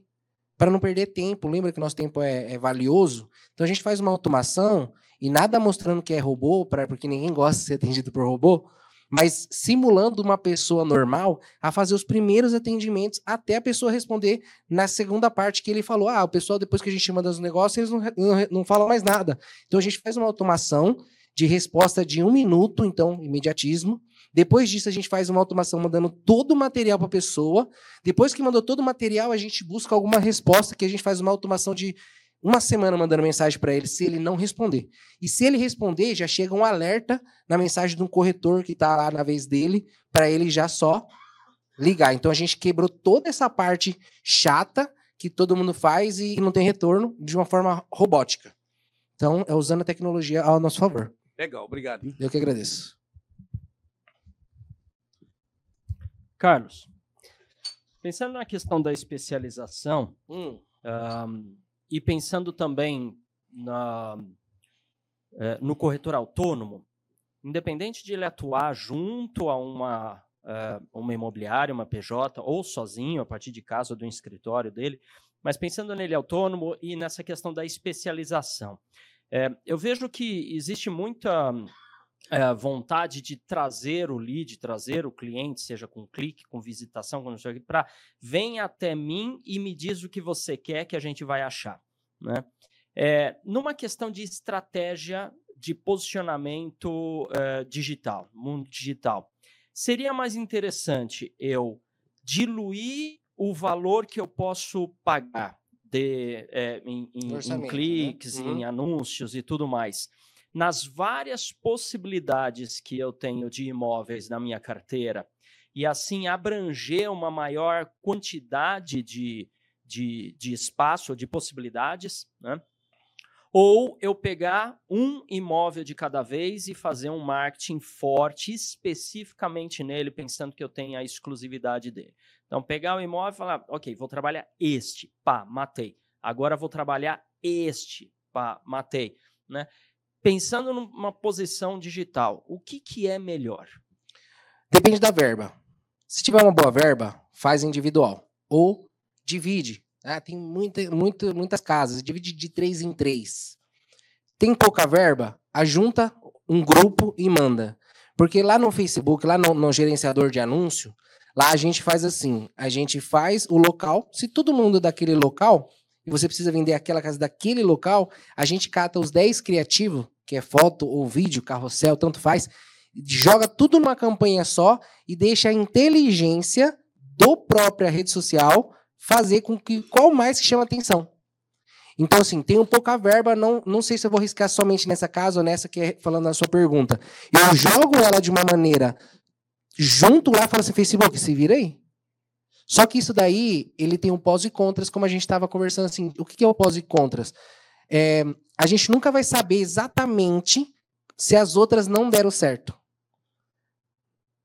para não perder tempo. Lembra que nosso tempo é, é valioso? Então a gente faz uma automação e nada mostrando que é robô, pra, porque ninguém gosta de ser atendido por robô, mas simulando uma pessoa normal a fazer os primeiros atendimentos até a pessoa responder na segunda parte que ele falou. Ah, o pessoal, depois que a gente manda os negócios, eles não, não, não falam mais nada. Então a gente faz uma automação de resposta de um minuto, então, imediatismo. Depois disso, a gente faz uma automação mandando todo o material para a pessoa. Depois que mandou todo o material, a gente busca alguma resposta que a gente faz uma automação de uma semana mandando mensagem para ele, se ele não responder. E se ele responder, já chega um alerta na mensagem de um corretor que está lá na vez dele, para ele já só ligar. Então a gente quebrou toda essa parte chata que todo mundo faz e não tem retorno de uma forma robótica. Então é usando a tecnologia ao nosso favor. Legal, obrigado. Eu que agradeço. Carlos, pensando na questão da especialização Hum, ahm, e pensando também na, eh, no corretor autônomo, independente de ele atuar junto a uma, eh, uma imobiliária, uma PJ, ou sozinho, a partir de casa do escritório dele, mas pensando nele autônomo e nessa questão da especialização, eh, eu vejo que existe muita eh, vontade de trazer o lead, trazer o cliente, seja com clique, com visitação, com não sei o que, para vem até mim e me diz o que você quer que a gente vai achar. Né? É, numa questão de estratégia de posicionamento eh, digital, mundo digital, seria mais interessante eu diluir o valor que eu posso pagar de, eh, em, em- em né? cliques, Uhum. em anúncios e tudo mais, nas várias possibilidades que eu tenho de imóveis na minha carteira e assim abranger uma maior quantidade de, de, de espaço, de possibilidades, né? Ou eu pegar um imóvel de cada vez e fazer um marketing forte especificamente nele, pensando que eu tenho a exclusividade dele. Então, pegar o imóvel e falar, ok, vou trabalhar este, pá, matei. Agora vou trabalhar este, pá, matei. Né? Pensando numa posição digital, o que, que é melhor? Depende da verba. Se tiver uma boa verba, faz individual. Ou divide. Ah, tem muita, muita, muitas casas, divide de três em três. Tem pouca verba, ajunta um grupo e manda. Porque lá no Facebook, lá no, no gerenciador de anúncio, lá a gente faz assim: a gente faz o local. Se todo mundo daquele local, e você precisa vender aquela casa daquele local, a gente cata os 10 criativos, que é foto ou vídeo, carrossel, tanto faz, joga tudo numa campanha só e deixa a inteligência do própria rede social fazer com que qual mais que chama atenção. Então, assim, tenho pouca verba, não, não sei se eu vou riscar somente nessa casa ou nessa que é falando na sua pergunta. Eu jogo ela de uma maneira junto lá, fala assim, Facebook, se vira aí. Só que isso daí, ele tem um pós e contras, como a gente estava conversando assim. O que é o pós e contras? É, a gente nunca vai saber exatamente se as outras não deram certo.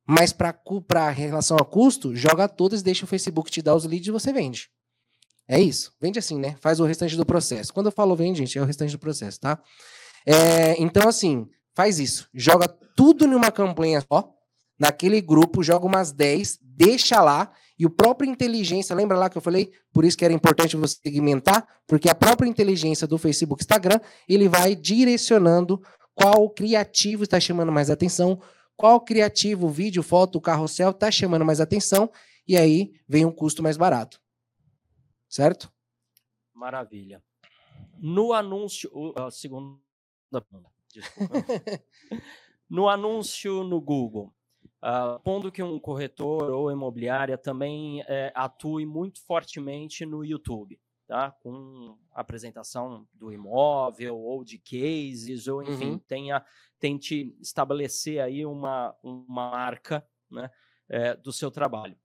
Mas para relação a custo, joga todas, deixa o Facebook te dar os leads e você vende. É isso. Vende assim, né? Faz o restante do processo. Quando eu falo vende, gente, é o restante do processo, tá? É, então, assim, faz isso. Joga tudo numa campanha só, naquele grupo, joga umas 10, deixa lá, e o próprio inteligência, lembra lá que eu falei? Por isso que era importante você segmentar, porque a própria inteligência do Facebook Instagram, ele vai direcionando qual criativo está chamando mais atenção, qual criativo, vídeo, foto, carrossel está chamando mais atenção, e aí vem um custo mais barato. Certo? Maravilha. No anúncio, a segunda, desculpa. no anúncio no Google, ah, pondo que um corretor ou imobiliária também eh, atue muito fortemente no YouTube, tá? Com apresentação do imóvel ou de cases, ou enfim, Uhum. tenha, tente estabelecer aí uma, uma marca né, eh, do seu trabalho.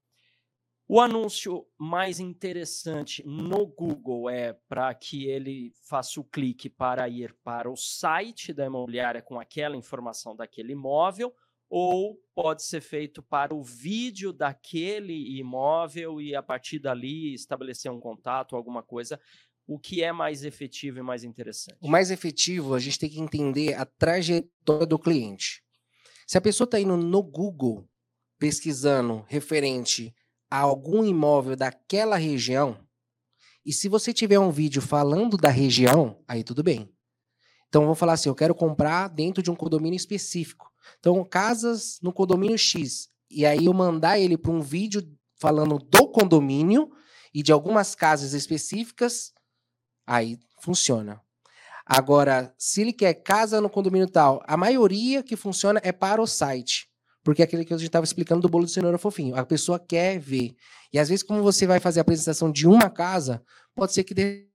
O anúncio mais interessante no Google é para que ele faça o clique para ir para o site da imobiliária com aquela informação daquele imóvel, ou pode ser feito para o vídeo daquele imóvel e a partir dali estabelecer um contato, alguma coisa. O que é mais efetivo e mais interessante? O mais efetivo, a gente tem que entender a trajetória do cliente. Se a pessoa está indo no Google pesquisando referente a algum imóvel daquela região, e se você tiver um vídeo falando da região, aí tudo bem. Então, eu vou falar assim: eu quero comprar dentro de um condomínio específico. Então, casas no condomínio X. E aí eu mandar ele para um vídeo falando do condomínio e de algumas casas específicas, aí funciona. Agora, se ele quer casa no condomínio tal, a maioria que funciona é para o site. Porque é aquele que a gente estava explicando do bolo de cenoura fofinho. A pessoa quer ver. E às vezes, como você vai fazer a apresentação de uma casa, pode ser que dê-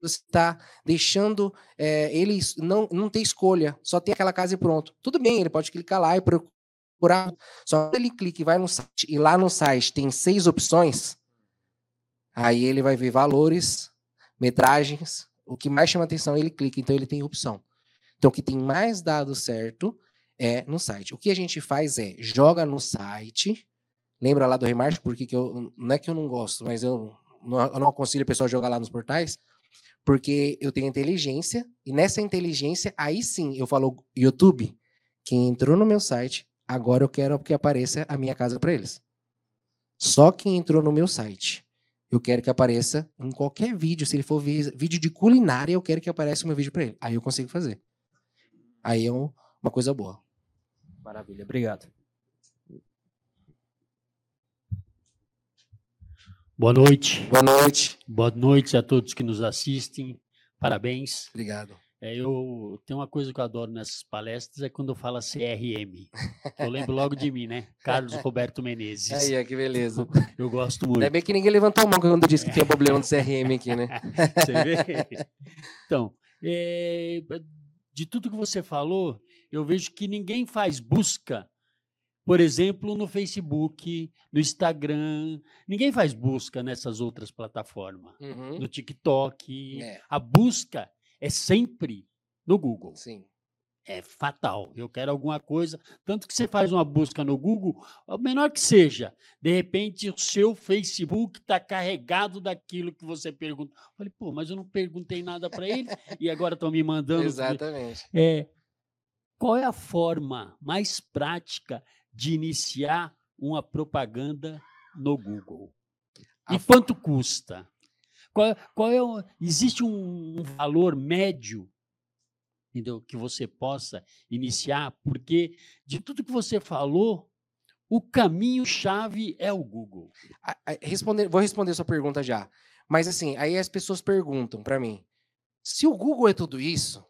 você está deixando é, ele não, não ter escolha, só tem aquela casa e pronto. Tudo bem, ele pode clicar lá e procurar. Só que ele clica e vai no site, e lá no site tem seis opções, aí ele vai ver valores, metragens, o que mais chama atenção, ele clica, então ele tem opção. Então, o que tem mais dado certo é no site. O que a gente faz é joga no site, Lembra lá do remarketing? Porque que eu, não é que eu não gosto, mas eu não, eu não aconselho o pessoal a jogar lá nos portais, porque eu tenho inteligência, e nessa inteligência, aí sim, eu falo, YouTube, quem entrou no meu site, agora eu quero que apareça a minha casa para eles. Só quem entrou no meu site. Eu quero que apareça em qualquer vídeo. Se ele for vídeo de culinária, eu quero que apareça o meu vídeo para ele. Aí eu consigo fazer. Aí é um, uma coisa boa. Maravilha, obrigado. Boa noite. Boa noite. Boa noite a todos que nos assistem. Parabéns. Obrigado. É, eu tenho uma coisa que eu adoro nessas palestras é quando fala CRM. Eu lembro logo de mim, né? Carlos Roberto Menezes. Aí, que beleza. Eu gosto muito. Ainda bem que ninguém levantou a mão quando disse que tinha problema do CRM aqui, né? Você vê? Então, é, de tudo que você falou, eu vejo que ninguém faz busca, por exemplo, no Facebook, no Instagram. Ninguém faz busca nessas outras plataformas. Uhum. No TikTok. É. A busca é sempre no Google. Sim. É fatal. Eu quero alguma coisa. Tanto que você faz uma busca no Google, o menor que seja, de repente o seu Facebook está carregado daquilo que você pergunta. Eu falei, pô, mas eu não perguntei nada para ele e agora estão me mandando. Exatamente. É, qual é a forma mais prática de iniciar uma propaganda no Google? E quanto custa? Qual, qual é o, existe um, valor médio entendeu? que você possa iniciar? Porque de tudo que você falou, o caminho-chave é o Google. Responder, vou responder sua pergunta já. Mas assim, aí as pessoas perguntam para mim: se o Google é tudo isso,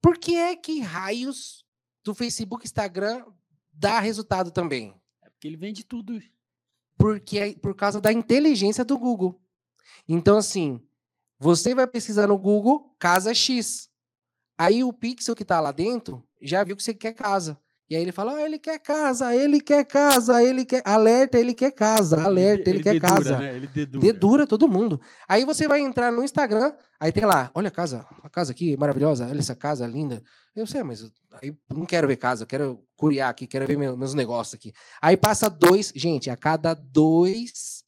por que é que raios do Facebook, Instagram dá resultado também? É porque ele vende tudo. Porque é por causa da inteligência do Google. Então, assim, você vai pesquisar no Google casa X. Aí o pixel que está lá dentro já viu que você quer casa. E aí ele fala: ah, ele quer casa, ele quer casa, ele quer. Alerta, ele quer casa, alerta, ele, ele quer dedura, casa. Né? Ele dedura. dedura todo mundo. Aí você vai entrar no Instagram, aí tem lá: olha a casa, a casa aqui maravilhosa, olha essa casa linda. Eu sei, mas aí não quero ver casa, quero curiar aqui, quero ver meus negócios aqui. Aí passa dois, gente, a cada dois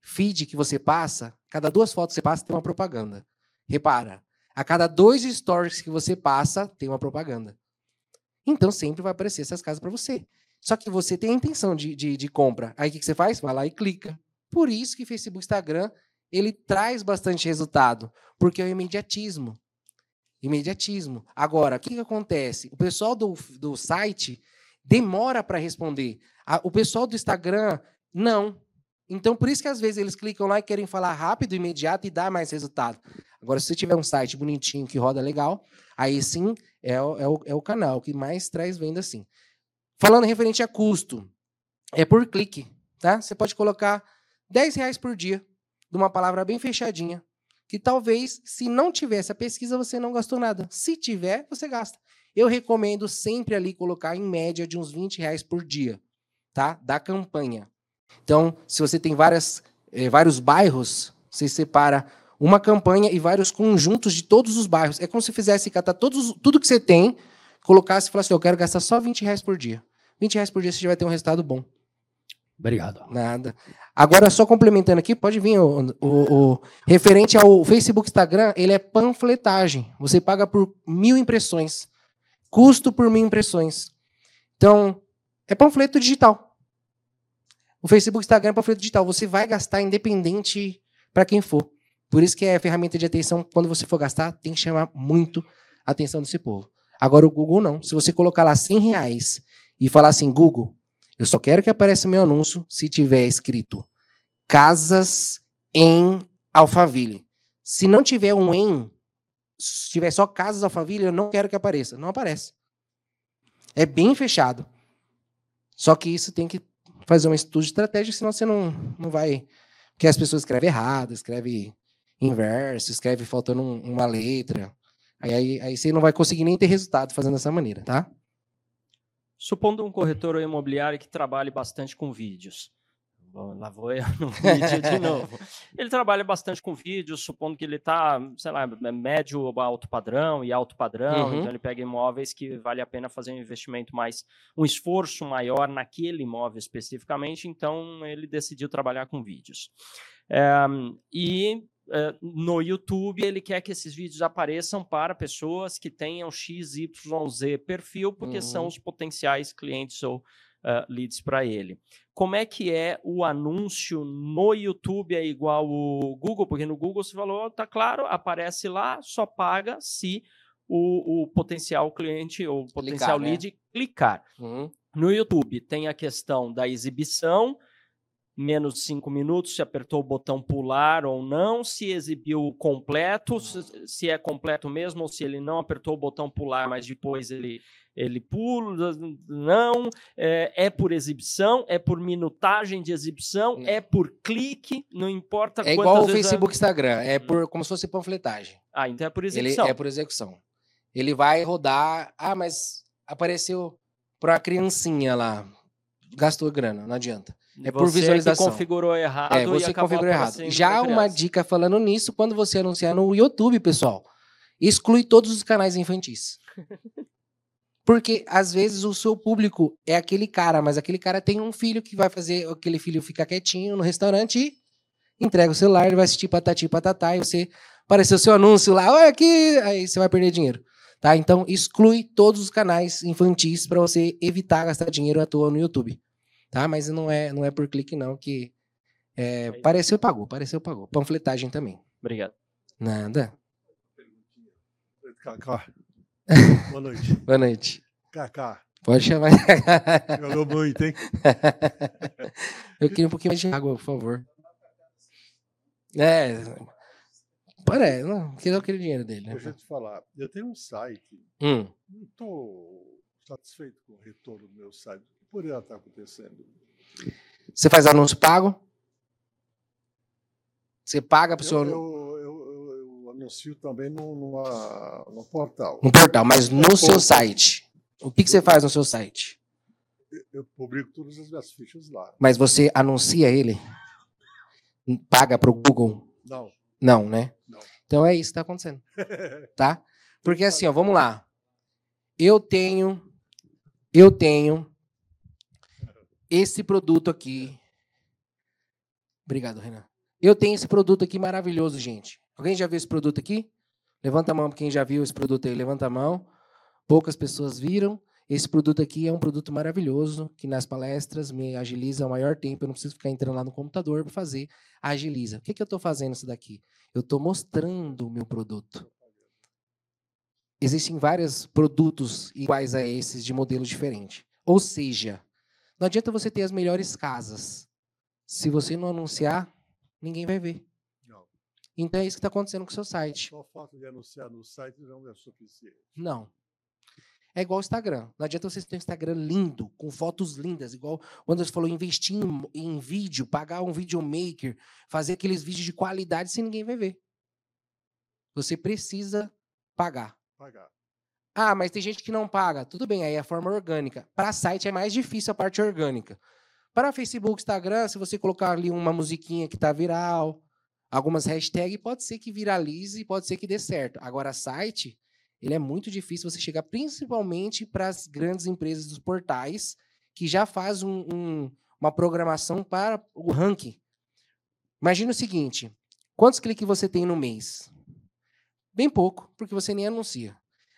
feed que você passa, cada duas fotos que você passa, tem uma propaganda. Repara, a cada dois stories que você passa, tem uma propaganda. Então sempre vai aparecer essas casas para você. Só que você tem a intenção de, de, de compra. Aí o que, que você faz? Vai lá e clica. Por isso que Facebook Instagram ele traz bastante resultado, porque é o imediatismo. Imediatismo. Agora, o que, que acontece? O pessoal do, do site demora para responder. O pessoal do Instagram, não. Então, por isso que às vezes eles clicam lá e querem falar rápido, imediato e dar mais resultado. Agora, se você tiver um site bonitinho que roda legal, aí sim é o, é o, é o canal que mais traz venda sim. Falando referente a custo, é por clique, tá? Você pode colocar 10 reais por dia de uma palavra bem fechadinha, que talvez, se não tivesse a pesquisa, você não gastou nada. Se tiver, você gasta. Eu recomendo sempre ali colocar em média de uns 20 reais por dia, tá? Da campanha. Então, se você tem várias, eh, vários bairros, você separa uma campanha e vários conjuntos de todos os bairros. É como se fizesse catar todos, tudo que você tem, colocasse e falasse, eu quero gastar só 20 reais por dia. 20 reais por dia você já vai ter um resultado bom. Obrigado. Nada. Agora, só complementando aqui, pode vir o, o, o, referente ao Facebook Instagram, ele é panfletagem. Você paga por mil impressões. Custo por mil impressões. Então, é panfleto digital. O Facebook, Instagram é panfleto digital. Você vai gastar independente para quem for. Por isso que é ferramenta de atenção. Quando você for gastar, tem que chamar muito a atenção desse povo. Agora o Google não. Se você colocar lá 100 reais e falar assim, Google, eu só quero que apareça meu anúncio se tiver escrito casas em Alphaville. Se não tiver um em, se tiver só casas Alphaville, eu não quero que apareça. Não aparece. É bem fechado. Só que isso tem que fazer um estudo de estratégia, senão você não, não vai. Porque as pessoas escrevem errado, escreve inverso, escreve faltando um, uma letra. Aí, aí, aí você não vai conseguir nem ter resultado fazendo dessa maneira, tá? Supondo um corretor imobiliário que trabalhe bastante com vídeos, Bom, lá vou eu no vídeo de novo. Ele trabalha bastante com vídeo, supondo que ele está, sei lá, médio alto padrão e alto padrão, Uhum. então ele pega imóveis que vale a pena fazer um investimento mais, um esforço maior naquele imóvel especificamente, então ele decidiu trabalhar com vídeos. Eh, e eh, no YouTube ele quer que esses vídeos apareçam para pessoas que tenham XYZ perfil, porque são Uhum. os potenciais clientes ou ah, leads para ele. Como é que é o anúncio no YouTube é igual o Google? Porque no Google você falou, tá claro, aparece lá, só paga se o, o potencial cliente ou potencial né? lead clicar. Uhum. No YouTube tem a questão da exibição, menos de cinco minutos, se apertou o botão pular ou não, se exibiu completo, se, é completo mesmo, ou se ele não apertou o botão pular, mas depois ele, ele pula, não, é, é por exibição, é por minutagem de exibição, Hum. é por clique, não importa É igual o vezes a- Facebook e Instagram, é por, como se fosse panfletagem. Ah, então é por Ele exibição. é por execução. Ele vai rodar. Ah, mas apareceu para uma criancinha lá. Gastou grana, não adianta. É por Você visualização. configurou errado É, você configurou errado. Já uma dica falando nisso, quando você anunciar no YouTube, pessoal, exclui todos os canais infantis. Porque às vezes o seu público é aquele cara, mas aquele cara tem um filho que vai fazer aquele filho ficar quietinho no restaurante e entrega o celular, ele vai assistir patati patatá e você apareceu seu anúncio lá, olha aqui, aí você vai perder dinheiro. Tá? Então exclui todos os canais infantis para você evitar gastar dinheiro à toa no YouTube. Tá? Mas não é, não é por clique não que é, pareceu pagou, pareceu pagou. Panfletagem também. Obrigado. Nada. Cacá. Boa noite. Boa noite. Cacá. Pode chamar. Jogou muito, hein? Eu queria um pouquinho mais de água, por favor. É. Parece, não, queria aquele dinheiro dele. Né? Deixa eu te falar. Eu tenho um site. Hum. Não estou satisfeito com o retorno do meu site. Que poderia estar acontecendo? Você faz anúncio pago? Você paga para o Eu, seu. eu, eu, eu- eu anuncio também no, numa, no portal. No portal, mas no seu Pouco. site. O que, que você faz no seu site? Eu publico todas as minhas fichas lá. Mas você anuncia ele? Paga para o Google? Não. Não, né? Não. Então é isso que está acontecendo. Tá? Porque assim, ó, vamos lá. Eu tenho. Eu tenho. Esse produto aqui. Obrigado, Renan. Eu tenho esse produto aqui maravilhoso, gente. Alguém já viu esse produto aqui? Levanta a mão quem já viu esse produto aí. Levanta a mão. Poucas pessoas viram. Esse produto aqui é um produto maravilhoso que nas palestras me agiliza ao maior tempo. Eu não preciso ficar entrando lá no computador para fazer. Agiliza. O que, que eu estou fazendo isso daqui? Eu estou mostrando o meu produto. Existem vários produtos iguais a esses de modelos diferentes. Ou seja, não adianta você ter as melhores casas. Se você não anunciar, ninguém vai ver. Não. Então é isso que está acontecendo com o seu site. Só o fato de anunciar no site não é suficiente. Não. É igual o Instagram. Não adianta você ter um Instagram lindo, com fotos lindas, igual o Anderson falou, investir em, em vídeo, pagar um videomaker, fazer aqueles vídeos de qualidade, se ninguém vai ver. Você precisa pagar. Pagar. Ah, mas tem gente que não paga. Tudo bem, aí é a forma orgânica. Para site é mais difícil a parte orgânica. Para Facebook, Instagram, se você colocar ali uma musiquinha que tá viral, algumas hashtags, pode ser que viralize pode ser que dê certo. Agora, site, ele é muito difícil você chegar, principalmente para as grandes empresas dos portais, que já faz um- um- uma programação para o ranking. Imagina o seguinte: quantos cliques você tem no mês? Bem pouco, porque você nem anuncia.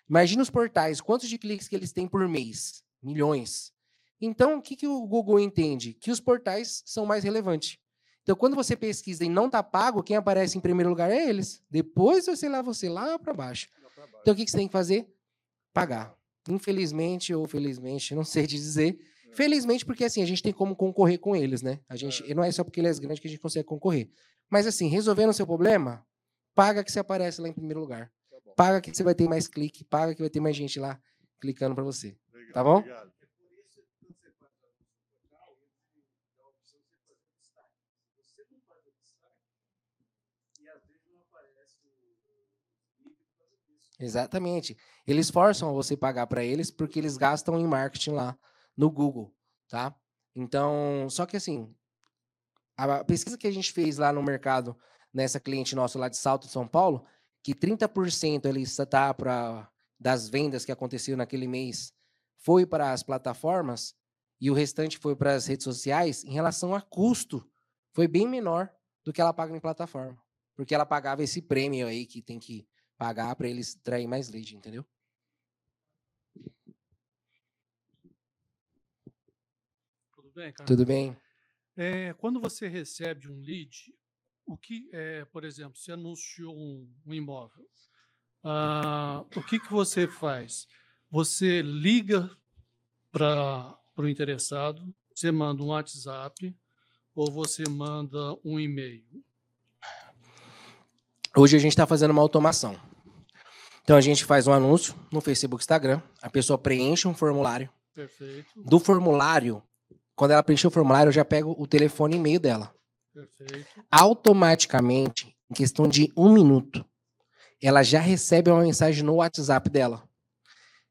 Imagina os portais, quantos de cliques que eles têm por mês? Milhões. Então, o que, que o Google entende? Que os portais são mais relevantes. Então, quando você pesquisa e não está pago, quem aparece em primeiro lugar é eles. Depois, você lá, você lá para baixo. Então, o que, que você tem que fazer? Pagar. Infelizmente ou felizmente, não sei te dizer. Felizmente, porque assim, a gente tem como concorrer com eles, né? A gente, Não é só porque ele é grande que a gente consegue concorrer. Mas assim, resolvendo o seu problema, paga que você aparece lá em primeiro lugar. Paga que você vai ter mais clique, paga que vai ter mais gente lá clicando para você. Tá bom? Obrigado. Exatamente. Eles forçam você pagar para eles porque eles gastam em marketing lá no Google, tá? Então, só que assim, a pesquisa que a gente fez lá no mercado, nessa cliente nossa lá de Salto de São Paulo, que 30% ele está para das vendas que aconteceu naquele mês foi para as plataformas e o restante foi para as redes sociais, em relação a custo, foi bem menor do que ela paga em plataforma. Porque ela pagava esse prêmio aí que tem que pagar para eles trair mais lead, entendeu? Tudo bem, cara? Tudo bem? É, quando você recebe um lead, o que, é, por exemplo, você anunciou um, um imóvel, ah, o que, que você faz? Você liga para o interessado, você manda um WhatsApp ou você manda um e-mail? Hoje a gente está fazendo uma automação. Então a gente faz um anúncio no Facebook, Instagram, a pessoa preenche um formulário. Perfeito. Do formulário, quando ela preencher o formulário, eu já pego o telefone e e-mail dela. Perfeito. Automaticamente, em questão de um minuto, ela já recebe uma mensagem no WhatsApp dela,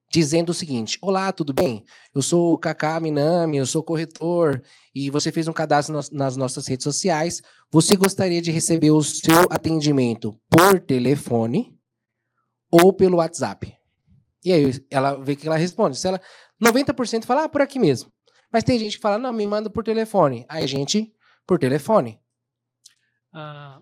dizendo o seguinte: Olá, tudo bem? Eu sou o Kaká Minami, eu sou corretor, e você fez um cadastro nas nossas redes sociais. Você gostaria de receber o seu atendimento por telefone ou pelo WhatsApp? E aí ela vê que ela responde. Se ela 90% fala, ah, por aqui mesmo. Mas tem gente que fala, não, me manda por telefone. Aí a gente, por telefone. Ah,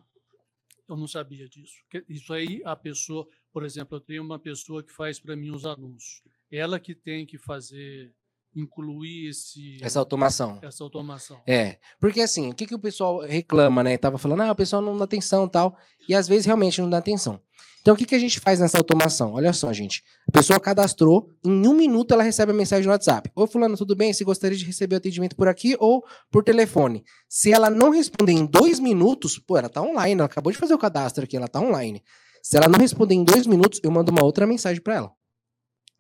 eu não sabia disso. Isso aí, a pessoa, por exemplo, eu tenho uma pessoa que faz para mim os anúncios. Ela que tem que fazer, incluir esse, essa automação. Essa automação. É, porque assim, o que, que o pessoal reclama, né? Tava falando, ah, o pessoal não dá atenção tal. E às vezes realmente não dá atenção. Então, o que, que a gente faz nessa automação? Olha só, gente. A pessoa cadastrou, em um minuto ela recebe a mensagem no WhatsApp. Oi, fulano, tudo bem? Se gostaria de receber o atendimento por aqui ou por telefone. Se ela não responder em dois minutos, pô, ela tá online, ela acabou de fazer o cadastro aqui, ela tá online. Se ela não responder em dois minutos, eu mando uma outra mensagem para ela.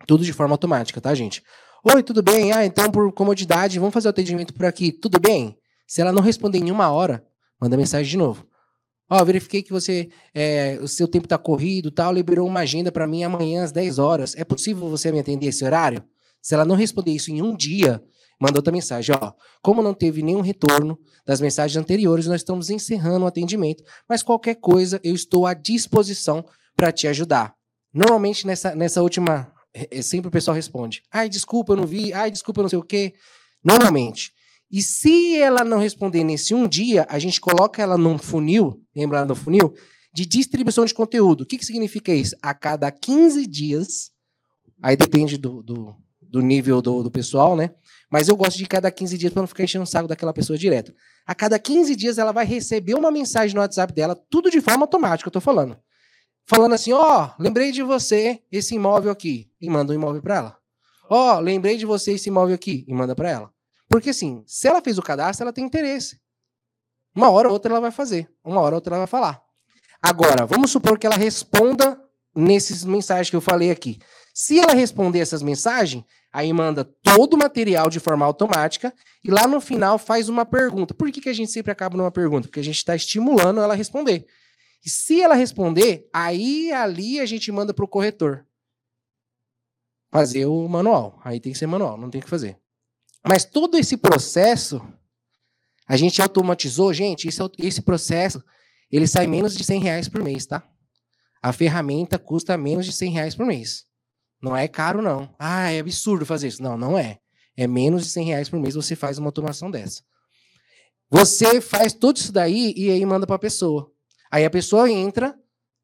Tudo de forma automática, tá, gente? Oi, tudo bem? Ah, então, por comodidade, vamos fazer o atendimento por aqui. Tudo bem? Se ela não responder em uma hora, manda mensagem de novo. Ó, oh, verifiquei que você, é, o seu tempo está corrido tal, liberou uma agenda para mim amanhã às 10 horas. É possível você me atender esse horário? Se ela não responder isso em um dia, manda outra mensagem. Ó, como não teve nenhum retorno das mensagens anteriores, nós estamos encerrando o atendimento, mas qualquer coisa eu estou à disposição para te ajudar. Normalmente nessa, nessa última, sempre o pessoal responde: ai, desculpa, eu não vi, ai, desculpa, eu não sei o quê. Normalmente. E se ela não responder nesse um dia, a gente coloca ela num funil, lembra do funil? De distribuição de conteúdo. O que, que significa isso? A cada 15 dias, aí depende do, do, do nível do, do, pessoal, né? Mas eu gosto de cada 15 dias para não ficar enchendo o saco daquela pessoa direto. A cada 15 dias ela vai receber uma mensagem no WhatsApp dela, tudo de forma automática, eu tô falando. Falando assim, ó, oh, lembrei de você, esse imóvel aqui, e manda um imóvel para ela. Ó, oh, lembrei de você, esse imóvel aqui, e manda para ela. Porque assim, se ela fez o cadastro, ela tem interesse. Uma hora ou outra ela vai fazer, uma hora ou outra ela vai falar. Agora, vamos supor que ela responda nesses mensagens que eu falei aqui. Se ela responder essas mensagens, aí manda todo o material de forma automática e lá no final faz uma pergunta. Por que, que a gente sempre acaba numa pergunta? Porque a gente está estimulando ela a responder. E se ela responder, aí ali a gente manda para o corretor fazer o manual. Aí tem que ser manual, não tem que fazer. Mas todo esse processo, a gente automatizou, gente, esse, esse processo, ele sai menos de 100 reais por mês, tá? A ferramenta custa menos de 100 reais por mês. Não é caro, não. Ah, é absurdo fazer isso. Não, não é. É menos de 100 reais por mês você faz uma automação dessa. Você faz tudo isso daí e aí manda para a pessoa. Aí a pessoa entra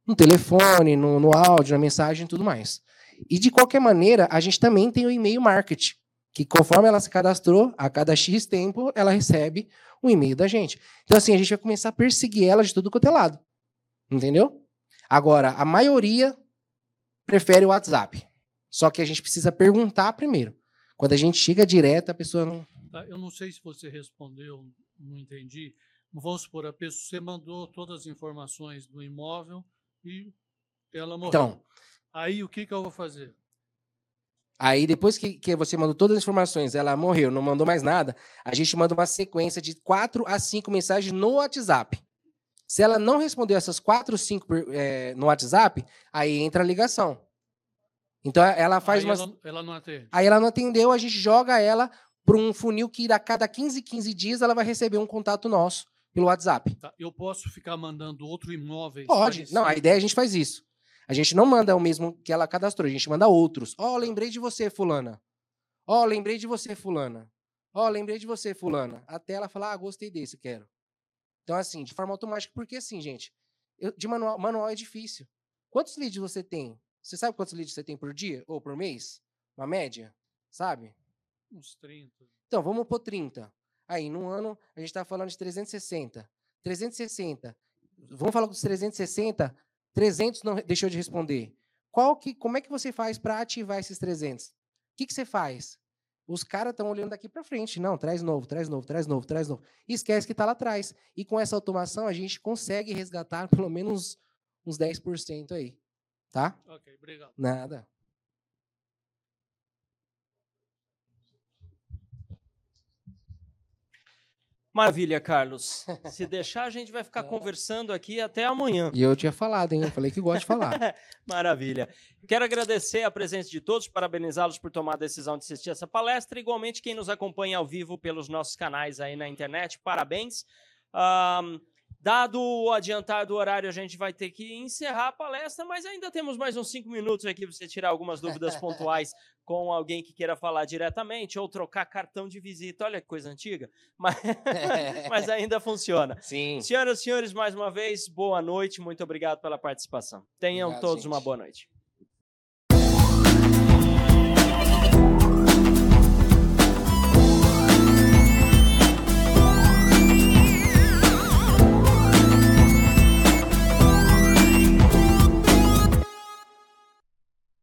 no telefone, no, no áudio, na mensagem e tudo mais. E de qualquer maneira, a gente também tem o e-mail marketing que conforme ela se cadastrou, a cada X tempo, ela recebe um e-mail da gente. Então, assim, a gente vai começar a perseguir ela de tudo quanto é lado. Entendeu? Agora, a maioria prefere o WhatsApp. Só que a gente precisa perguntar primeiro. Quando a gente chega direto, a pessoa não. Tá, eu não sei se você respondeu, não entendi. Vamos supor, a pessoa, você mandou todas as informações do imóvel e ela morreu. Então, Aí o que, que eu vou fazer? Aí, depois que, que você mandou todas as informações, ela morreu, não mandou mais nada, a gente manda uma sequência de quatro a cinco mensagens no WhatsApp. Se ela não respondeu essas quatro, cinco é, no WhatsApp, aí entra a ligação. Então, ela faz aí uma. Ela, ela não atende. Aí ela não atendeu, a gente joga ela para um funil que a cada 15, 15 dias ela vai receber um contato nosso pelo WhatsApp. Tá, Eu posso ficar mandando outro imóvel? Pode. Não, a ideia é a gente faz isso. A gente não manda o mesmo que ela cadastrou, a gente manda outros. Ó, lembrei de você, fulana. Ó, lembrei de você, fulana. Ó, lembrei de você, fulana. Até ela falar, ah, gostei desse, quero. Então, assim, de forma automática, porque assim, gente, eu- de manual, manual é difícil. Quantos leads você tem? Você sabe quantos leads você tem por dia ou por mês? Uma média? Sabe? Uns 30. Então, vamos por 30. Aí, num ano, a gente está falando de 360. 360. Vamos falar dos 360. 300 não deixou de responder. Qual que, como é que você faz para ativar esses 300? O que, que você faz? Os caras estão olhando daqui para frente. Não, traz novo, traz novo, traz novo, traz novo. E esquece que está lá atrás. E com essa automação, a gente consegue resgatar pelo menos uns 10% aí. Tá? Ok, obrigado. Nada. Maravilha, Carlos. Se deixar, a gente vai ficar conversando aqui até amanhã. E eu tinha falado, hein? Eu falei que gosto de falar. Maravilha. Quero agradecer a presença de todos, parabenizá-los por tomar a decisão de assistir essa palestra. Igualmente, quem nos acompanha ao vivo pelos nossos canais aí na internet, parabéns. Ahn, dado o adiantar do horário, a gente vai ter que encerrar a palestra, mas ainda temos mais uns cinco minutos aqui para você tirar algumas dúvidas pontuais com alguém que queira falar diretamente ou trocar cartão de visita. Olha que coisa antiga, mas, mas ainda funciona. Sim. Senhoras e senhores, mais uma vez, boa noite, muito obrigado pela participação. Tenham Obrigado, todos gente. uma boa noite.